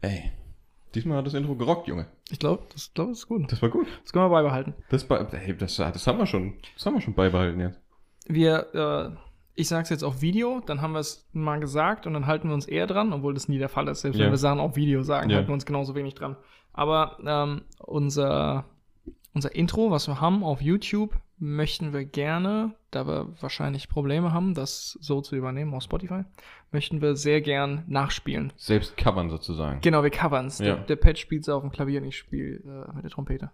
Ey, diesmal hat das Intro gerockt, Junge. Ich glaube, das, glaub, das ist gut. Das war gut. Das können wir beibehalten. Das, bei- ey, das, das haben wir schon, das haben wir schon beibehalten jetzt. Wir, äh, ich sag's jetzt auf Video, dann haben wir es mal gesagt und dann halten wir uns eher dran, obwohl das nie der Fall ist. Selbst Ja. wenn wir Sachen auf Video sagen, Ja. halten wir uns genauso wenig dran. Aber ähm, unser, unser Intro, was wir haben auf YouTube, möchten wir gerne, da wir wahrscheinlich Probleme haben, das so zu übernehmen auf Spotify, möchten wir sehr gern nachspielen. Selbst covern sozusagen. Genau, wir covern's. Ja. Der, der Pat spielt auf dem Klavier und ich spiele äh, mit der Trompete.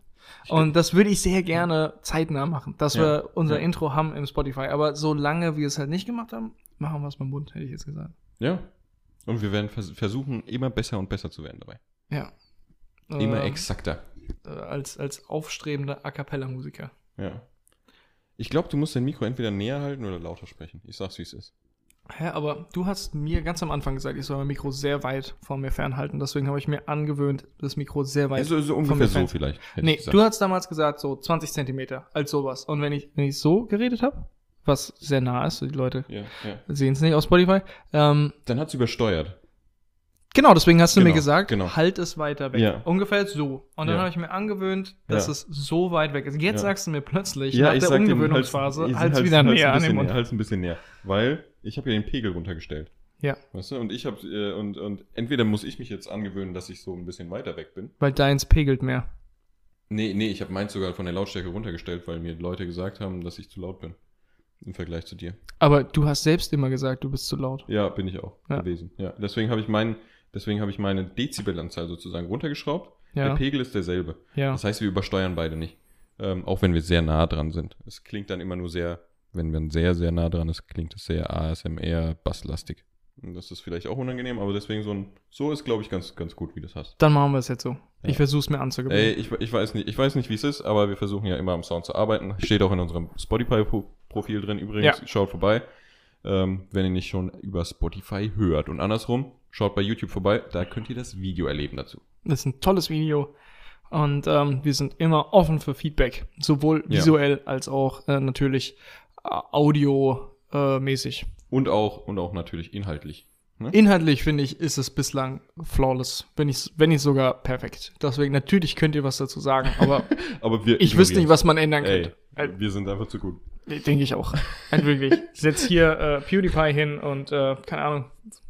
Und das würde ich sehr gerne zeitnah machen, dass Ja. wir unser Ja. Intro haben im Spotify. Aber solange wir es halt nicht gemacht haben, machen wir es mit dem Mund, hätte ich jetzt gesagt. Ja. Und wir werden vers versuchen, immer besser und besser zu werden dabei. Ja. Immer Ähm, exakter. Äh, als, als aufstrebender A Cappella-Musiker. Ja. Ich glaube, du musst dein Mikro entweder näher halten oder lauter sprechen. Ich sag's, wie es ist. Hä, aber du hast mir ganz am Anfang gesagt, ich soll mein Mikro sehr weit von mir fernhalten. Deswegen habe ich mir angewöhnt, das Mikro sehr weit. Also so von ungefähr so vielleicht. Nee, du hast damals gesagt, so 20 Zentimeter, als sowas. Und wenn ich, wenn ich so geredet habe, was sehr nah ist, die Leute Ja, ja. sehen es nicht auf Spotify, ähm, Dann hat's übersteuert. Genau, deswegen hast du Genau, mir gesagt, genau. halt es weiter weg. Ja. Ungefähr so. Und dann Ja. habe ich mir angewöhnt, dass Ja. es so weit weg ist. Jetzt sagst du mir plötzlich, nach der sag dir, Umgewöhnungsphase, halt's- halt wieder halt's näher an den Mund. halt's ein bisschen näher. Weil ich habe ja den Pegel runtergestellt. Ja, Weißt du? Und ich habe äh, und, und entweder muss ich mich jetzt angewöhnen, dass ich so ein bisschen weiter weg bin. weil deins pegelt mehr. Nee, nee, ich habe meins sogar von der Lautstärke runtergestellt, weil mir Leute gesagt haben, dass ich zu laut bin. Im Vergleich zu dir. Aber du hast selbst immer gesagt, du bist zu laut. Ja, bin ich auch gewesen. Ja, deswegen habe ich meinen, deswegen habe ich meine Dezibelanzahl sozusagen runtergeschraubt. Der Ja, Pegel ist derselbe. ja. Das heißt, wir übersteuern beide nicht. Ähm, auch wenn wir sehr nah dran sind. Es klingt dann immer nur sehr, wenn man sehr, sehr nah dran ist, klingt es sehr ASMR, basslastig. Und das ist vielleicht auch unangenehm, aber deswegen so ein, so ist, glaube ich, ganz, ganz gut, wie du das hast. Dann machen wir es jetzt so. Ja. Ich versuche es mir Ey, anzugewöhnen. ich, ich weiß nicht, ich weiß nicht, wie es ist, aber wir versuchen ja immer am Sound zu arbeiten. Steht auch in unserem Spotify-Profil drin übrigens. Ja. Schaut vorbei. Ähm, wenn ihr nicht schon über Spotify hört. Und andersrum, schaut bei YouTube vorbei, da könnt ihr das Video erleben dazu. Das ist ein tolles Video. Und ähm, wir sind immer offen für Feedback. Sowohl Ja. visuell als auch äh, natürlich äh, audiomäßig. Und auch, und auch natürlich inhaltlich. Ne? Inhaltlich finde ich, ist es bislang flawless. Wenn nicht, wenn nicht sogar perfekt. Deswegen, natürlich könnt ihr was dazu sagen, aber Aber wir ich wüsste nicht, was man ändern Ey, könnte. Äh, wir sind einfach zu gut. Denke ich auch. Wirklich. Setz hier äh, PewDiePie hin und, äh, keine Ahnung,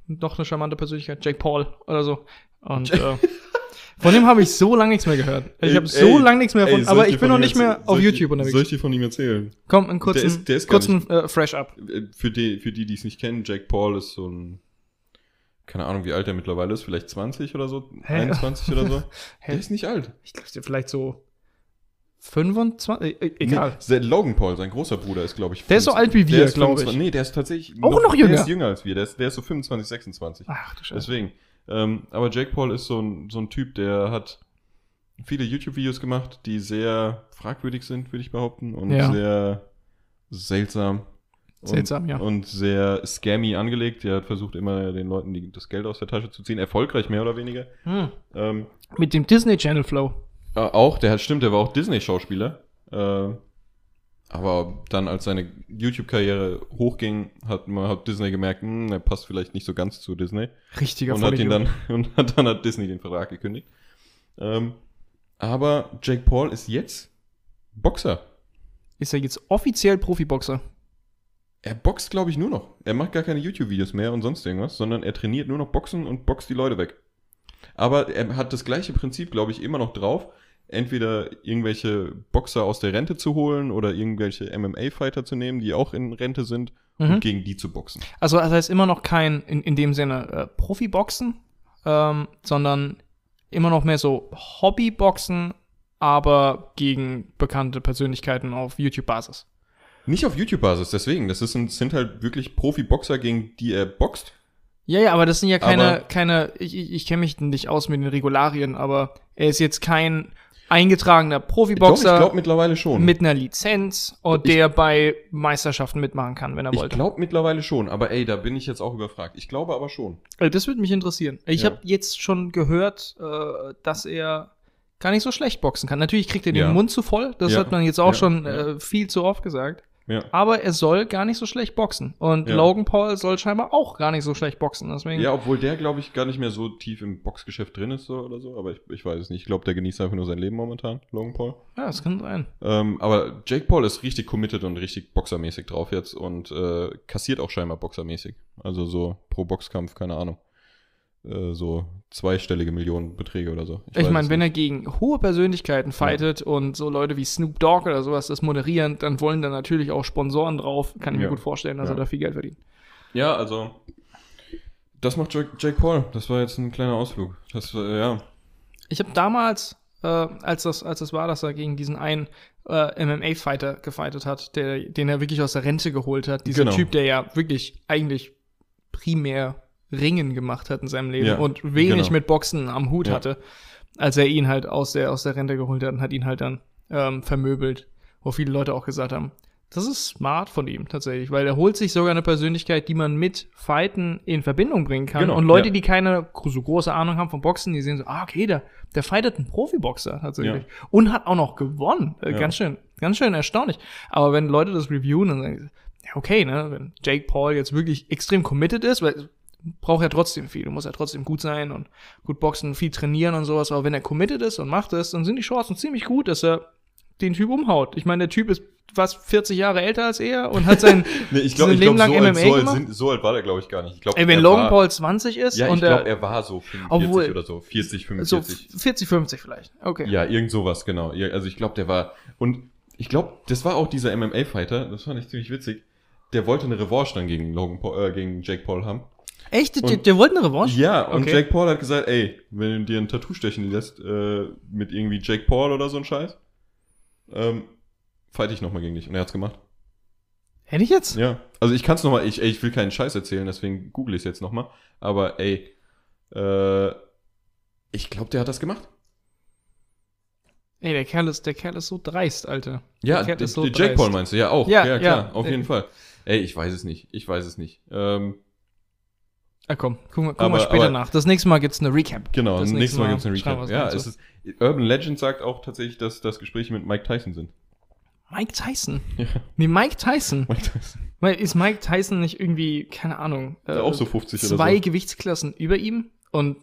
noch eine charmante Persönlichkeit, Jake Paul oder so. Und äh, von dem habe ich so lange nichts mehr gehört. Ich Ey, habe so ey, lange nichts mehr ey, von, soll aber ich bin noch nicht mehr auf YouTube unterwegs. Soll ich dir von ihm erzählen? Komm, einen kurzen, Der ist- der ist kurzen äh, Fresh-Up. Äh, Für die, für die, die es nicht kennen, Jake Paul ist so ein, keine Ahnung, wie alt er mittlerweile ist, vielleicht 20 oder so, Hä? 21 oder so. Hä? Der ist nicht alt. Ich glaube, vielleicht so 25, äh, egal. Nee, Logan Paul, sein großer Bruder, ist, glaube ich, Der ist so alt wie wir, der ist glaub ich. 25 Nee, der ist tatsächlich Auch noch jünger. Der ist jünger als wir. Der ist, der ist so 25, 26. Ach du Scheiße. Deswegen. Ähm, aber Jake Paul ist so ein, so ein Typ, der hat viele YouTube-Videos gemacht, die sehr fragwürdig sind, würde ich behaupten, und Ja. sehr seltsam. Und, Seltsam, ja. Und sehr scammy angelegt. Der hat versucht, immer den Leuten die, das Geld aus der Tasche zu ziehen. Erfolgreich, mehr oder weniger. Hm. Ähm, Mit dem Disney Channel Flow. Äh, auch, der hat, stimmt, der war auch Disney-Schauspieler. Äh, aber dann, als seine YouTube-Karriere hochging, hat, man, hat Disney gemerkt, hm, er passt vielleicht nicht so ganz zu Disney. Richtiger und hat ihn dann und hat, dann hat Disney den Vertrag gekündigt. Ähm, aber Jake Paul ist jetzt Boxer. Ist er jetzt offiziell Profiboxer? Er boxt, glaube ich, nur noch. Er macht gar keine YouTube-Videos mehr und sonst irgendwas, sondern er trainiert nur noch Boxen und boxt die Leute weg. Aber er hat das gleiche Prinzip, glaube ich, immer noch drauf. Entweder irgendwelche Boxer aus der Rente zu holen oder irgendwelche MMA-Fighter zu nehmen, die auch in Rente sind Mhm. und gegen die zu boxen. Also das heißt immer noch kein, in, in dem Sinne, äh, Profiboxen, ähm, sondern immer noch mehr so Hobbyboxen, aber gegen bekannte Persönlichkeiten auf YouTube-Basis. Nicht auf YouTube-Basis, deswegen. Das ist ein, sind halt wirklich Profi-Boxer, gegen die er boxt. Ja, ja, aber das sind ja keine, Aber- keine, ich, ich, ich kenne mich nicht aus mit den Regularien, aber er ist jetzt kein eingetragener Doch, ich Profiboxer glaube mittlerweile schon. mit einer Lizenz und Ich- der bei Meisterschaften mitmachen kann, wenn er ich wollte. glaube mittlerweile schon, aber ey, da bin ich jetzt auch überfragt. Ich glaube aber schon. Äh, Das würde mich interessieren. Ich Ja. habe jetzt schon gehört, äh, dass er gar nicht so schlecht boxen kann. Natürlich kriegt er den Ja. Mund zu voll, das Ja. hat man jetzt auch schon äh, viel zu oft gesagt. Ja. Aber er soll gar nicht so schlecht boxen. Und Ja. Logan Paul soll scheinbar auch gar nicht so schlecht boxen. Deswegen, Ja, obwohl der, glaube ich, gar nicht mehr so tief im Boxgeschäft drin ist so oder so, aber ich, ich weiß es nicht. Ich glaube, der genießt einfach nur sein Leben momentan, Logan Paul. ja, das kann sein. Ähm, aber Jake Paul ist richtig committed und richtig boxermäßig drauf jetzt und äh, kassiert auch scheinbar boxermäßig. Also so pro Boxkampf, keine Ahnung. Äh, so zweistellige Millionenbeträge oder so. Ich, weiß meine, wenn er gegen hohe Persönlichkeiten fightet und so Leute wie Snoop Dogg oder sowas das moderieren, dann wollen da natürlich auch Sponsoren drauf. Kann ich Ja. mir gut vorstellen, dass Ja. er da viel Geld verdient. Ja, also. Das macht Jake, Jake Paul. Das war jetzt ein kleiner Ausflug. Das, äh, ja. Ich habe damals, äh, als das, als das war, dass er gegen diesen einen äh, MMA-Fighter gefightet hat, der, den er wirklich aus der Rente geholt hat. Dieser Genau. Typ, der ja wirklich eigentlich primär Ringen gemacht hat in seinem Leben Ja, und wenig genau. mit Boxen am Hut Ja. hatte, als er ihn halt aus der, aus der Rente geholt hat und hat ihn halt dann ähm, vermöbelt, wo viele Leute auch gesagt haben, das ist smart von ihm tatsächlich, weil er holt sich sogar eine Persönlichkeit, die man mit Fighten in Verbindung bringen kann. Genau, und Leute, ja. die keine so große Ahnung haben vom Boxen, die sehen so, ah, okay, der, der fightet einen Profiboxer tatsächlich. Und hat auch noch gewonnen. Äh, Ja. Ganz schön, ganz schön erstaunlich. Aber wenn Leute das reviewen, dann sagen sie, ja, okay, ne, wenn Jake Paul jetzt wirklich extrem committed ist, weil braucht ja trotzdem viel. Du musst ja trotzdem gut sein und gut boxen, viel trainieren und sowas. Aber wenn er committed ist und macht es, dann sind die Chancen ziemlich gut, dass er den Typ umhaut. Ich meine, der Typ ist was 40 Jahre älter als er und hat sein Nee, ich glaube, sein ich Leben glaub, lang so, alt, MMA so, alt gemacht? sind, so alt war der, glaube ich, gar nicht. Ich glaub, Ey, wenn Logan war, Paul 20 ist Ja, ich und glaube, er, war so 45 Obwohl- oder so. 40, so 45. 40, 50 vielleicht. Okay. Ja, irgend sowas, genau. Also ich glaube, der war. Und ich glaube, das war auch dieser MMA-Fighter, das fand ich ziemlich witzig. Der wollte eine Revanche dann gegen Logan Paul, äh, gegen Jake Paul haben. Echt? Der, Und- der wollte eine Revanche? Ja, und Okay. Jake Paul hat gesagt, ey, wenn du dir ein Tattoo stechen lässt, äh, mit irgendwie Jake Paul oder so ein Scheiß, ähm, fight ich nochmal gegen dich. Und er hat's gemacht. Hätte ich jetzt? Ja. Also ich kann's nochmal, ich, ey, ich will keinen Scheiß erzählen, deswegen google ich jetzt nochmal. Aber ey, äh, ich glaube, der hat das gemacht. Ey, der Kerl ist, der Kerl ist so dreist, Alter. Ja, Der der ist so der Jake. Paul meinst du? Ja, auch. Ja, Ja, klar, ja. auf jeden Fall. Ey, ich weiß es nicht. Ich weiß es nicht. Ähm, Ah, komm, guck mal, guck Aber- mal später aber- nach. Das nächste Mal gibt's eine Recap. genau, Das nächstes Mal gibt's einen schreiben Recap. Ja, es ist, Urban Legend sagt auch tatsächlich, dass das Gespräche mit Mike Tyson sind. Mike Tyson. Ja, Nee, Mike Tyson. Mike Tyson. Weil ist Mike Tyson nicht irgendwie, keine Ahnung, äh, auch so 50 oder zwei so. Gewichtsklassen über ihm und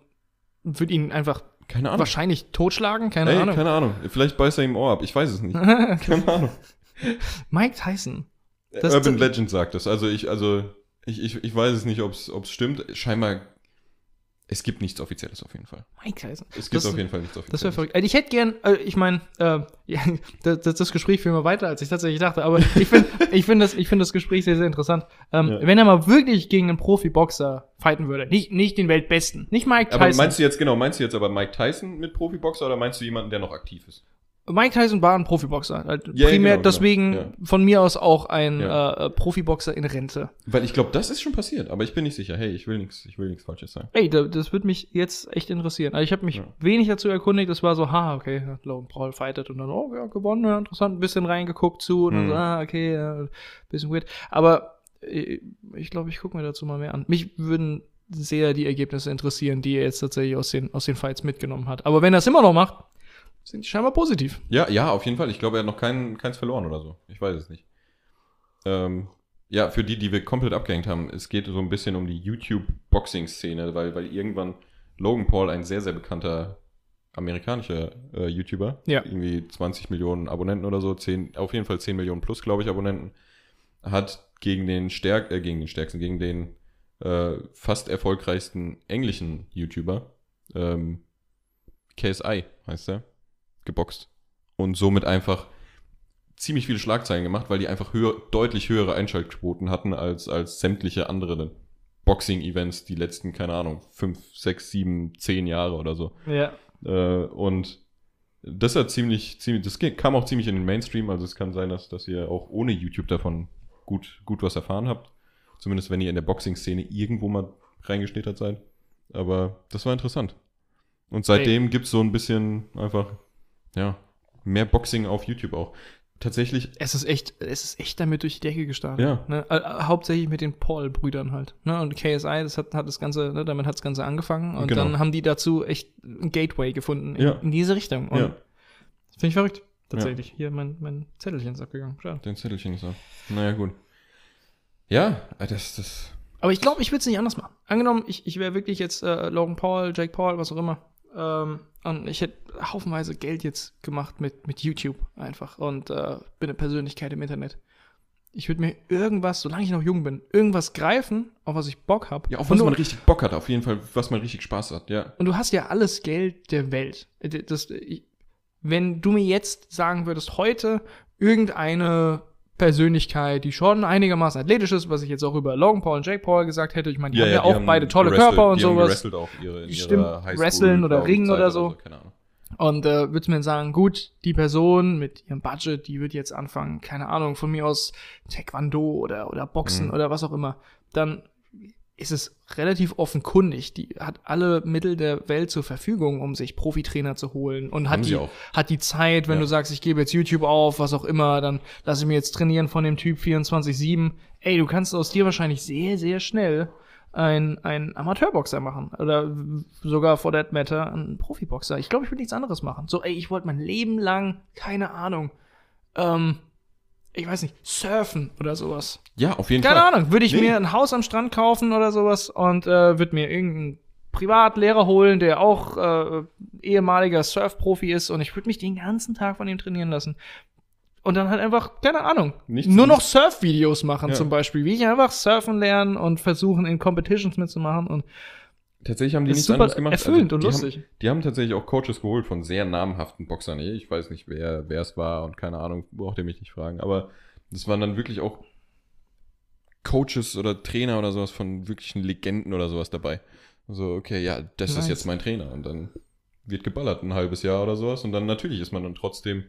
wird ihn einfach Keine Ahnung. wahrscheinlich totschlagen? Keine Ey, Ahnung. keine Ahnung. Vielleicht beißt er ihm Ohr ab. Ich weiß es nicht. keine Ahnung. Mike Tyson. Das- Urban Legend sagt das. Also ich, also ich, ich, ich weiß es nicht, ob es stimmt. Scheinbar, es gibt nichts Offizielles auf jeden Fall. Mike Tyson. Es gibt Das- auf jeden Fall nichts Das wäre Offizielles. verrückt. Also ich hätte gern, äh, ich meine, äh, ja, das, das, Gespräch führen wir weiter, als ich tatsächlich dachte, aber ich finde ich find das, ich find das Gespräch sehr, sehr interessant. Ähm, Ja. Wenn er mal wirklich gegen einen Profiboxer fighten würde, nicht, nicht den Weltbesten, nicht Mike aber Tyson. meinst du jetzt, genau, meinst du jetzt aber Mike Tyson mit Profiboxer oder meinst du jemanden, der noch aktiv ist? Mike Tyson war ein Profiboxer. Halt Ja, ja, primär genau, genau. deswegen Ja. von mir aus auch ein Ja. äh, Profiboxer in Rente. Weil ich glaube, das ist schon passiert, aber ich bin nicht sicher. Hey, ich will nichts, ich will nichts Falsches sagen. Ey, da, das würde mich jetzt echt interessieren. Also ich habe mich Ja. wenig dazu erkundigt. Das war so, ha, okay, Logan Paul fightet und dann, oh ja, gewonnen, ja, interessant, ein bisschen reingeguckt zu und dann Mhm. so, ah, okay, ja, bisschen weird. Aber äh, ich glaube, ich gucke mir dazu mal mehr an. Mich würden sehr die Ergebnisse interessieren, die er jetzt tatsächlich aus den, aus den Fights mitgenommen hat. Aber wenn er es immer noch macht, sind die scheinbar positiv. Ja, ja, auf jeden Fall. Ich glaube, er hat noch kein, keins verloren oder so. Ich weiß es nicht. Ähm, ja, für die, die wir komplett abgehängt haben, es geht so ein bisschen um die YouTube-Boxing-Szene, weil, weil irgendwann Logan Paul, ein sehr, sehr bekannter amerikanischer äh, YouTuber, Ja. irgendwie 20 Millionen Abonnenten oder so, 10, auf jeden Fall 10 Millionen plus, glaube ich, Abonnenten, hat gegen den stärk, äh, gegen den stärksten, gegen den äh, fast erfolgreichsten englischen YouTuber, ähm, KSI heißt er, geboxt. Und somit einfach ziemlich viele Schlagzeilen gemacht, weil die einfach höher, deutlich höhere Einschaltquoten hatten als, als sämtliche andere Boxing-Events die letzten, keine Ahnung, fünf, sechs, sieben, zehn Jahre oder so. Ja. Äh, und das hat ziemlich, ziemlich, das kam auch ziemlich in den Mainstream, also es kann sein, dass, dass ihr auch ohne YouTube davon gut, gut was erfahren habt. Zumindest wenn ihr in der Boxing-Szene irgendwo mal reingeschnittert seid. Aber das war interessant. Und seitdem gibt's so ein bisschen einfach, ja, mehr Boxing auf YouTube auch. tatsächlich, Es ist echt, es ist echt damit durch die Decke gestartet. Ja. Ne? Äh, äh, hauptsächlich mit den Paul-Brüdern halt. Ne? Und KSI, das hat, hat das Ganze, ne? damit hat das Ganze angefangen. Und Genau. dann haben die dazu echt ein Gateway gefunden in, Ja. in diese Richtung. Und ja, finde ich verrückt. Tatsächlich. Hier, mein, mein Zettelchen ist abgegangen. Schade. dein Zettelchen ist ab. Naja, gut. Ja, äh, das, das, Aber ich glaube, ich würde es nicht anders machen. Angenommen, ich, ich wäre wirklich jetzt äh, Logan Paul, Jake Paul, was auch immer. Ähm, und ich hätte haufenweise Geld jetzt gemacht mit, mit YouTube einfach und äh, bin eine Persönlichkeit im Internet. Ich würde mir irgendwas, solange ich noch jung bin, irgendwas greifen, auf was ich Bock habe. ja, auf was man richtig Bock hat, auf jeden Fall, was man richtig Spaß hat, ja. und du hast ja alles Geld der Welt. Das, wenn du mir jetzt sagen würdest, heute irgendeine Persönlichkeit, die schon einigermaßen athletisch ist, was ich jetzt auch über Logan Paul und Jake Paul gesagt hätte, ich meine, die haben ja, auch beide tolle Körper und die haben sowas. gewrestelt auch ihre, Stimmt, wresteln oder ringen Zeit oder so. Keine Ahnung. Und äh, würdest mir sagen, gut, die Person mit ihrem Budget, die wird jetzt anfangen, keine Ahnung, von mir aus Taekwondo oder, oder Boxen Mhm. oder was auch immer, dann ist es relativ offenkundig. Die hat alle Mittel der Welt zur Verfügung, um sich Profitrainer zu holen und hat die, auch. hat die Zeit, wenn Ja. du sagst, ich gebe jetzt YouTube auf, was auch immer, dann lasse ich mir jetzt trainieren von dem Typ 24-7. Ey, du kannst aus dir wahrscheinlich sehr, sehr schnell ein, ein Amateurboxer machen. Oder sogar for that matter ein Profiboxer. Ich glaube, ich würde nichts anderes machen. So, ey, ich wollte mein Leben lang, keine Ahnung, ähm, ich weiß nicht, surfen oder sowas. Ja, auf jeden Keine Fall. Ahnung, würde ich Nee. mir ein Haus am Strand kaufen oder sowas und äh, würde mir irgendeinen Privatlehrer holen, der auch äh, ehemaliger Surfprofi ist und ich würde mich den ganzen Tag von ihm trainieren lassen. Und dann halt einfach, keine Ahnung, Nichts- nur noch Surf-Videos machen Ja. zum Beispiel, wie ich einfach surfen lernen und versuchen in Competitions mitzumachen und Tatsächlich haben die nichts anderes gemacht. erfüllend und die lustig. Haben, die haben tatsächlich auch Coaches geholt von sehr namhaften Boxern. Ich weiß nicht, wer, wer es war und keine Ahnung, braucht ihr mich nicht fragen. Aber das waren dann wirklich auch Coaches oder Trainer oder sowas von wirklichen Legenden oder sowas dabei. So, okay, ja, das Nice. ist jetzt mein Trainer. Und dann wird geballert ein halbes Jahr oder sowas. Und dann natürlich ist man dann trotzdem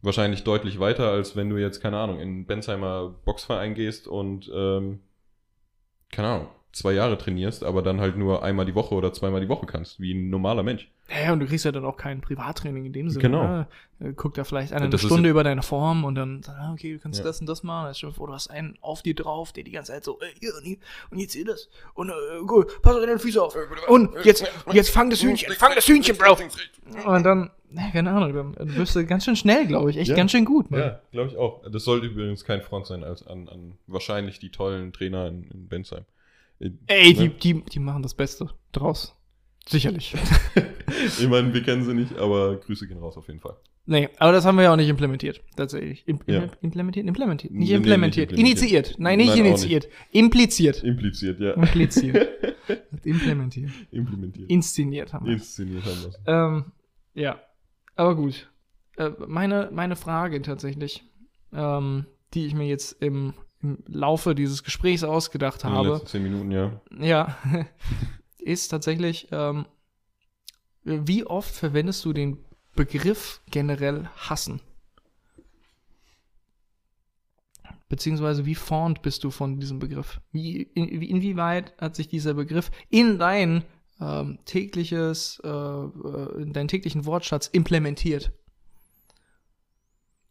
wahrscheinlich deutlich weiter, als wenn du jetzt, keine Ahnung, in Bensheimer Boxverein gehst und, ähm, keine Ahnung, zwei Jahre trainierst, aber dann halt nur einmal die Woche oder zweimal die Woche kannst, wie ein normaler Mensch. Ja, und du kriegst ja dann auch kein Privattraining in dem Sinne. Genau. Ne? Äh, Guckt da vielleicht eine ist- Stunde über deine Form und dann, sagt, ah, okay, du kannst Ja. das und das machen. Dir vor, du hast einen auf dir drauf, der die ganze Zeit so, äh, hier und hier und jetzt hier das. Und äh, gut, pass auf deine Füße auf. Und jetzt, jetzt fang das Hühnchen, fang das Hühnchen, Bro. Und dann, ja, keine Ahnung, dann wirst du ganz schön schnell, glaube ich. Echt Ja. ganz schön gut, Mann. Ja, glaube ich auch. Das sollte übrigens kein Front sein als an, an wahrscheinlich die tollen Trainer in, in Bensheim. Ey, die, ne? die, die machen das Beste draus. Sicherlich. ich meine, wir kennen sie nicht, aber Grüße gehen raus auf jeden Fall. Nee, aber das haben wir ja auch nicht implementiert, tatsächlich. Im, Ja. im, implementiert? Implementiert. Nicht Nee, nee, implementiert. nicht implementiert. Initiiert. Nein, nicht Nein, initiiert. Impliziert. Impliziert, ja. Impliziert. Implementiert. Implementiert. Inszeniert haben wir. Inszeniert haben wir. Ähm, ja. Aber gut. Äh, meine, meine Frage tatsächlich, ähm, die ich mir jetzt im, im Laufe dieses Gesprächs ausgedacht In den habe, letzten zehn Minuten, ja. ja, ist tatsächlich, ähm, wie oft verwendest du den Begriff generell hassen? Beziehungsweise wie fond bist du von diesem Begriff? Wie, in, wie, inwieweit hat sich dieser Begriff in dein ähm, tägliches, äh, äh, in deinen täglichen Wortschatz implementiert?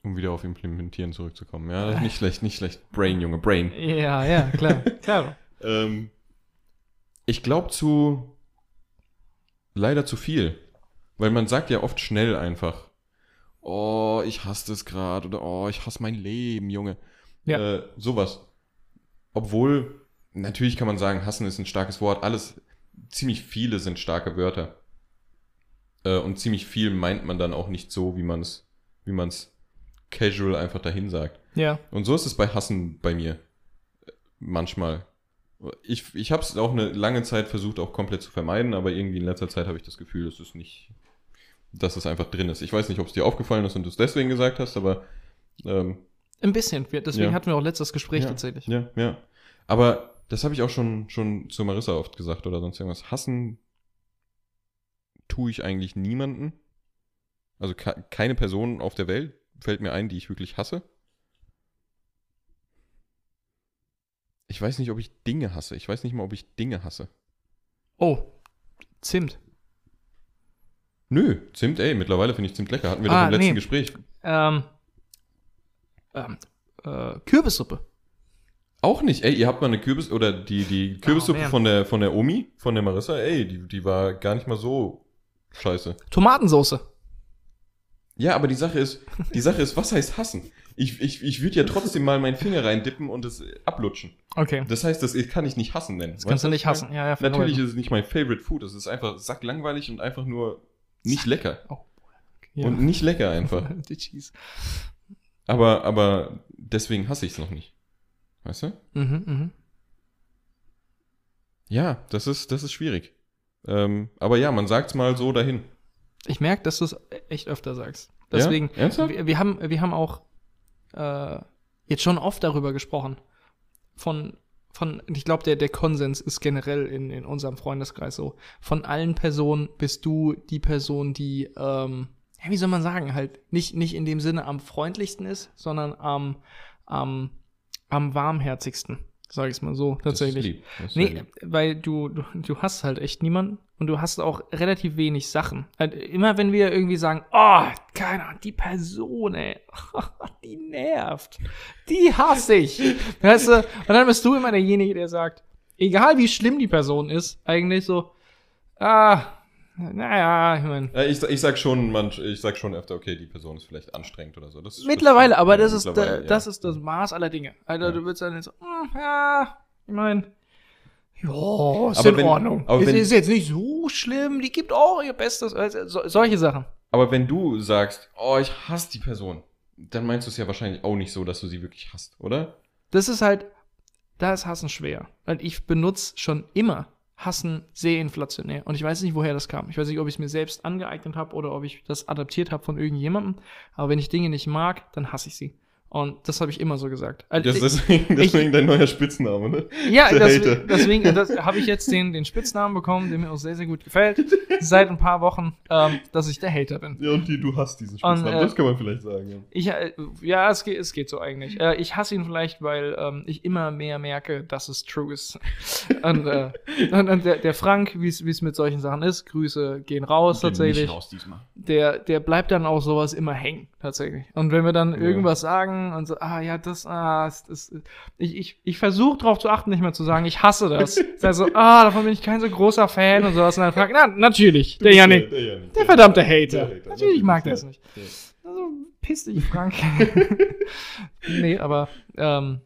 Um wieder auf Implementieren zurückzukommen. Ja, nicht schlecht, nicht schlecht. Brain, Junge, Brain. Ja, ja, klar, klar. Ähm, ich glaube zu leider zu viel. Weil man sagt ja oft schnell einfach, oh, ich hasse das gerade oder oh, ich hasse mein Leben, Junge. Ja. Äh, sowas. Obwohl, natürlich kann man sagen, hassen ist ein starkes Wort. Alles, ziemlich viele sind starke Wörter. Äh, und ziemlich viel meint man dann auch nicht so, wie man es, wie man es casual einfach dahin sagt. Ja, Und so ist es bei Hassen bei mir. Manchmal. Ich, ich habe es auch eine lange Zeit versucht, auch komplett zu vermeiden, aber irgendwie in letzter Zeit habe ich das Gefühl, es ist nicht, dass es einfach drin ist. Ich weiß nicht, ob es dir aufgefallen ist und du es deswegen gesagt hast, aber ähm, ein bisschen. Deswegen Ja. hatten wir auch letztes Gespräch Ja. tatsächlich. ja, ja. Aber das habe ich auch schon, schon zu Marissa oft gesagt oder sonst irgendwas. Hassen tue ich eigentlich niemanden. Also ke- keine Person auf der Welt fällt mir ein, die ich wirklich hasse. Ich weiß nicht, ob ich Dinge hasse. Ich weiß nicht mal, ob ich Dinge hasse. Oh, Zimt. Nö, Zimt, ey, mittlerweile finde ich Zimt lecker. Hatten wir doch Ah, im letzten nee. Gespräch. Ähm, Ähm, äh, Kürbissuppe. Auch nicht. Ey, ihr habt mal eine Kürbis oder die die Kürbissuppe man. von der von der Omi, von der Marissa. Ey, die die war gar nicht mal so scheiße. Tomatensauce. Ja, aber die Sache ist, die Sache ist, was heißt hassen? Ich ich ich würde ja trotzdem mal meinen Finger reindippen und es ablutschen. Okay. Das heißt, das kann ich nicht hassen nennen. Das kannst du nicht hassen. Ja, ja, Natürlich ist es nicht mein Favorite Food. Es ist einfach sacklangweilig und einfach nur nicht lecker. Ja. Und nicht lecker einfach. die Cheese. Aber, aber deswegen hasse ich es noch nicht. Weißt du? Mhm, mhm. Ja, das ist, das ist schwierig. Ähm, aber ja, man sagt's mal so dahin. Ich merke, dass du es echt öfter sagst. Deswegen, Ja? Wir, wir, haben, wir haben auch äh, jetzt schon oft darüber gesprochen. Von, von ich glaube, der, der Konsens ist generell in, in unserem Freundeskreis so. Von allen Personen bist du die Person, die, ähm, ja, wie soll man sagen, halt nicht, nicht in dem Sinne am freundlichsten ist, sondern am, am, am warmherzigsten, sage ich es mal so, tatsächlich. Das Nee, weil du, du, du hast halt echt niemanden und du hast auch relativ wenig Sachen. Halt immer wenn wir irgendwie sagen, oh, keine Ahnung, die Person, ey, die nervt. Die hasse ich. Weißt du, und dann bist du immer derjenige, der sagt, egal wie schlimm die Person ist, eigentlich so, ah, naja, ich meine. Äh, ich, ich sag schon, man, ich sag schon öfter, okay, die Person ist vielleicht anstrengend oder so. Das ist, Mittlerweile, aber das ja, ist, mittlerweile, da, ja. das ist das Maß aller Dinge. Alter, Ja. du würdest dann so, hm, ja, ich meine, ja, ist Aber in wenn- Ordnung. aber ist, wenn- ist jetzt nicht so schlimm, die gibt auch ihr Bestes. Also, so, solche Sachen. Aber wenn du sagst, oh, ich hasse die Person, dann meinst du es ja wahrscheinlich auch nicht so, dass du sie wirklich hasst, oder? Das ist halt, da ist Hassen schwer. Und ich benutze schon immer Hassen sehr inflationär. Und ich weiß nicht, woher das kam. Ich weiß nicht, ob ich es mir selbst angeeignet habe oder ob ich das adaptiert habe von irgendjemandem. Aber wenn ich Dinge nicht mag, dann hasse ich sie. Und das habe ich immer so gesagt. Also, Das ich- ist deswegen, deswegen dein neuer Spitzname, ne? Ja, Hater. deswegen das habe ich jetzt den, den Spitznamen bekommen, der mir auch sehr, sehr gut gefällt. Seit ein paar Wochen, ähm, dass ich der Hater bin. Ja, und die, du hast diesen Und, äh, das kann man vielleicht sagen. Ja. Ich, äh, ja, es geht, es geht so eigentlich. Äh, ich hasse ihn vielleicht, weil ähm, ich immer mehr merke, dass es true ist. Und, äh, und, und der, der Frank, wie es mit solchen Sachen ist, Grüße gehen raus tatsächlich. raus diesmal. Der, der bleibt dann auch sowas immer hängen, tatsächlich. Und wenn wir dann Ja. irgendwas sagen und so, ah ja, das, ah, das, das ich, ich, ich versuche darauf zu achten, nicht mehr zu sagen, ich hasse das. also, ah, davon bin ich kein so großer Fan und sowas. Und dann fragt, na, natürlich, der Janik. Der, Janik. Der verdammte Hater. Der Hater, Natürlich mag der es nicht. Also, piss dich, Frank. nee, aber, ähm,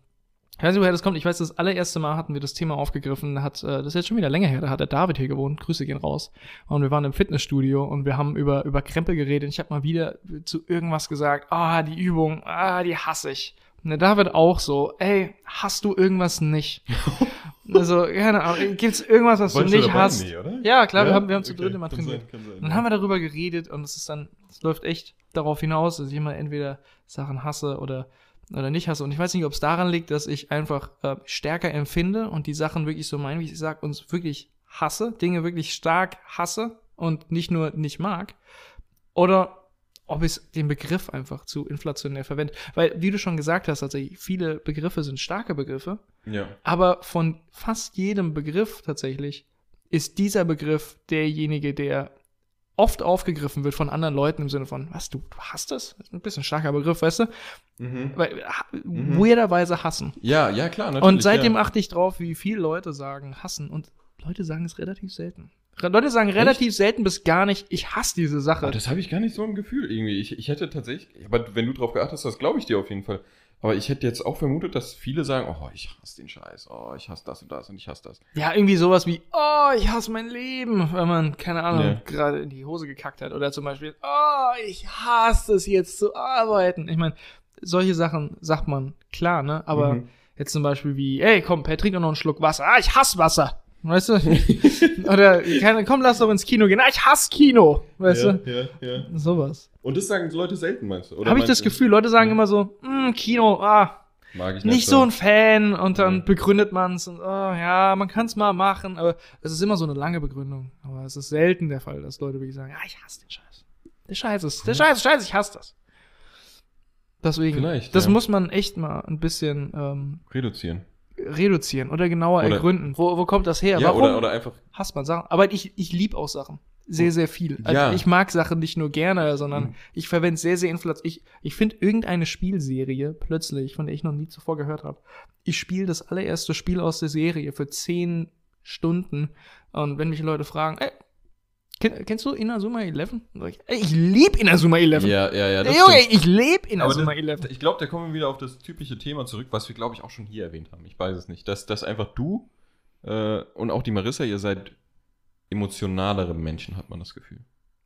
ich weiß nicht, woher das kommt. Ich weiß, das allererste Mal hatten wir das Thema aufgegriffen. Hat, äh, das ist jetzt schon wieder länger her. Da hat der David hier gewohnt. Grüße gehen raus. Und wir waren im Fitnessstudio und wir haben über, über Krempel geredet. Ich habe mal wieder zu irgendwas gesagt. Ah, die Übung. Ah, die hasse ich. Und der David auch so. Ey, hast du irgendwas nicht? also, keine Ahnung. Gibt's irgendwas, was Warst du nicht hast? Oder? Ja, klar, wir haben, wir haben zu Okay, dritt immer trainiert. sein, sein. Dann haben wir darüber geredet und es ist dann, es läuft echt darauf hinaus, dass ich immer entweder Sachen hasse oder, oder nicht hasse. Und ich weiß nicht, ob es daran liegt, dass ich einfach äh, stärker empfinde und die Sachen wirklich so meine, wie ich sage, uns wirklich hasse, Dinge wirklich stark hasse und nicht nur nicht mag. Oder ob ich den Begriff einfach zu inflationär verwende. Weil, wie du schon gesagt hast, also viele Begriffe sind starke Begriffe. Ja. Aber von fast jedem Begriff tatsächlich ist dieser Begriff derjenige, der oft aufgegriffen wird von anderen Leuten im Sinne von, was, du, du hast das? Das ist ein bisschen ein starker Begriff, weißt du? Mhm. Weil, ha- Mhm. weirderweise hassen. Ja, ja, klar, natürlich. Und seitdem ja. achte ich drauf, wie viele Leute sagen hassen. Und Leute sagen es relativ selten. Leute sagen relativ selten bis gar nicht, ich hasse diese Sache. Aber das habe ich gar nicht so im Gefühl irgendwie. Ich, ich hätte tatsächlich, aber wenn du drauf geachtet hast, das glaube ich dir auf jeden Fall. Aber ich hätte jetzt auch vermutet, dass viele sagen, oh, ich hasse den Scheiß, oh, ich hasse das und das und ich hasse das. Ja, irgendwie sowas wie, oh, ich hasse mein Leben, wenn man, keine Ahnung, Ja. gerade in die Hose gekackt hat. Oder zum Beispiel, oh, ich hasse es jetzt zu arbeiten. Ich meine, solche Sachen sagt man klar, ne? Aber Mhm. jetzt zum Beispiel wie, ey, komm, Per, trink doch noch einen Schluck Wasser. Ah, ich hasse Wasser. Weißt du? Oder, keine, komm, lass doch ins Kino gehen. Ah, ich hasse Kino. Weißt ja, du? ja, ja. Sowas. Und das sagen Leute selten, meinst du? Oder Habe ich das Gefühl, Leute sagen immer so, hm, Kino, ah, Mag ich nicht so ein Fan und dann begründet man es und oh, ja, man kann es mal machen, aber es ist immer so eine lange Begründung. Aber es ist selten der Fall, dass Leute wirklich sagen, ja, ich hasse den Scheiß. Der Scheiß ist, der Scheiß, Scheiß, ich hasse das. Deswegen, Vielleicht, das muss man echt mal ein bisschen ähm, Reduzieren. Reduzieren oder genauer Oder- ergründen. Wo, wo kommt das her? Ja, Warum oder, oder einfach. hasst man Sachen? Aber ich, ich liebe auch Sachen. sehr, sehr viel. Also Ja. ich mag Sachen nicht nur gerne, sondern Mhm. ich verwende sehr, sehr inflationär. Ich, ich finde irgendeine Spielserie plötzlich, von der ich noch nie zuvor gehört habe. Ich spiele das allererste Spiel aus der Serie für zehn Stunden. Und wenn mich Leute fragen, ey, kenn, kennst du Inazuma 11? Dann sag ich, ich lieb Inazuma 11. Ja, ja, ja. Junge, stimmt. ich lebe Inazuma das, 11. ich glaube, da kommen wir wieder auf das typische Thema zurück, was wir, glaube ich, auch schon hier erwähnt haben. Ich weiß es nicht. Dass, dass einfach du äh, und auch die Marissa, ihr seid emotionalere Menschen, hat man das Gefühl.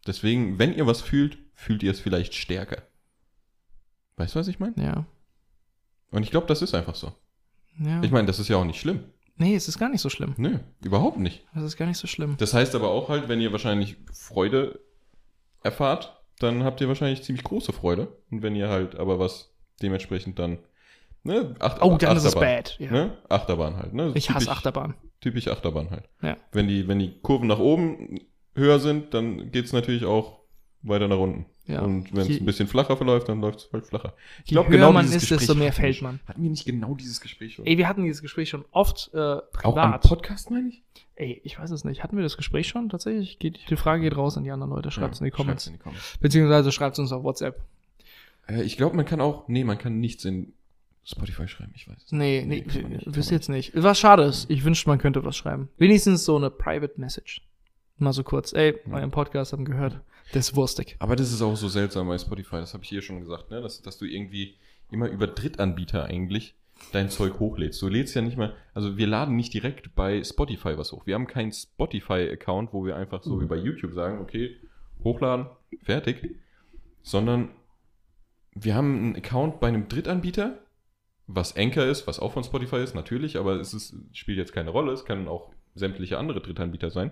Deswegen, wenn ihr was fühlt, fühlt ihr es vielleicht stärker. Weißt du, was ich meine? Ja. Und ich glaube, das ist einfach so. ja. Ich meine, das ist ja auch nicht schlimm. Nee, es ist gar nicht so schlimm. Nö, überhaupt nicht. Es ist gar nicht so schlimm. Das heißt aber auch halt, wenn ihr wahrscheinlich Freude erfahrt, dann habt ihr wahrscheinlich ziemlich große Freude. Und wenn ihr halt aber was dementsprechend dann, ne, Acht, Oh, dann ist es Achterbahn, bad. Ja. Ne? Achterbahn halt, ne? Ich hasse Typisch- Achterbahn. Typisch Achterbahn halt. Ja. Wenn die, wenn die Kurven nach oben höher sind, dann geht's natürlich auch weiter nach unten. Ja. Und wenn es ein bisschen flacher verläuft, dann läuft es halt flacher. Ich Je glaub, höher genau man ist, desto mehr fällt man. Hatten wir nicht genau dieses Gespräch schon? Ey, wir hatten dieses Gespräch schon oft äh, auch privat. am Podcast, meine ich? Ey, ich weiß es nicht. Hatten wir das Gespräch schon tatsächlich? Geht, die Frage geht raus an die anderen Leute. Schreibt es Ja, in die Comments. in die Comments. Beziehungsweise schreibt es uns auf WhatsApp. Äh, ich glaube, man kann auch, nee, man kann nichts in Spotify schreiben, ich weiß es Nee, nee, nicht, kann wisst man jetzt nicht. Was schade ist. Ich wünschte, man könnte was schreiben. Wenigstens so eine Private Message. Mal so kurz. Ey, euren Podcast haben gehört. Das ist wurstig. Aber das ist auch so seltsam bei Spotify, das habe ich hier schon gesagt, ne? dass, dass du irgendwie immer über Drittanbieter eigentlich dein Zeug hochlädst. Du lädst ja nicht mal, also wir laden nicht direkt bei Spotify was hoch. Wir haben keinen Spotify-Account, wo wir einfach so wie bei YouTube sagen, okay, hochladen, fertig. Sondern wir haben einen Account bei einem Drittanbieter, was Anchor ist, was auch von Spotify ist, natürlich, aber es ist, spielt jetzt keine Rolle. Es können auch sämtliche andere Drittanbieter sein.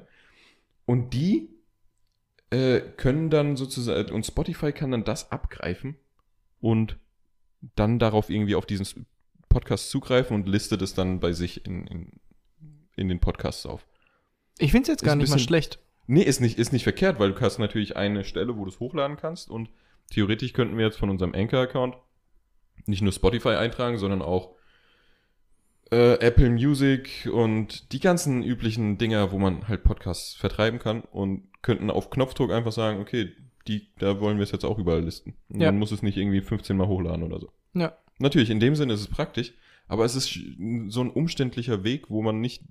Und die äh, können dann sozusagen, und Spotify kann dann das abgreifen und dann darauf irgendwie auf diesen Podcast zugreifen und listet es dann bei sich in, in, in den Podcasts auf. Ich finde es jetzt Ist gar ein nicht mal bisschen- schlecht. Nee, ist nicht, ist nicht verkehrt, weil du hast natürlich eine Stelle, wo du es hochladen kannst und theoretisch könnten wir jetzt von unserem Anchor-Account nicht nur Spotify eintragen, sondern auch äh, Apple Music und die ganzen üblichen Dinger, wo man halt Podcasts vertreiben kann und könnten auf Knopfdruck einfach sagen, okay, die, da wollen wir es jetzt auch überall listen. Und Ja. man muss es nicht irgendwie 15 Mal hochladen oder so. Ja. Natürlich, in dem Sinne ist es praktisch, aber es ist so ein umständlicher Weg, wo man nicht,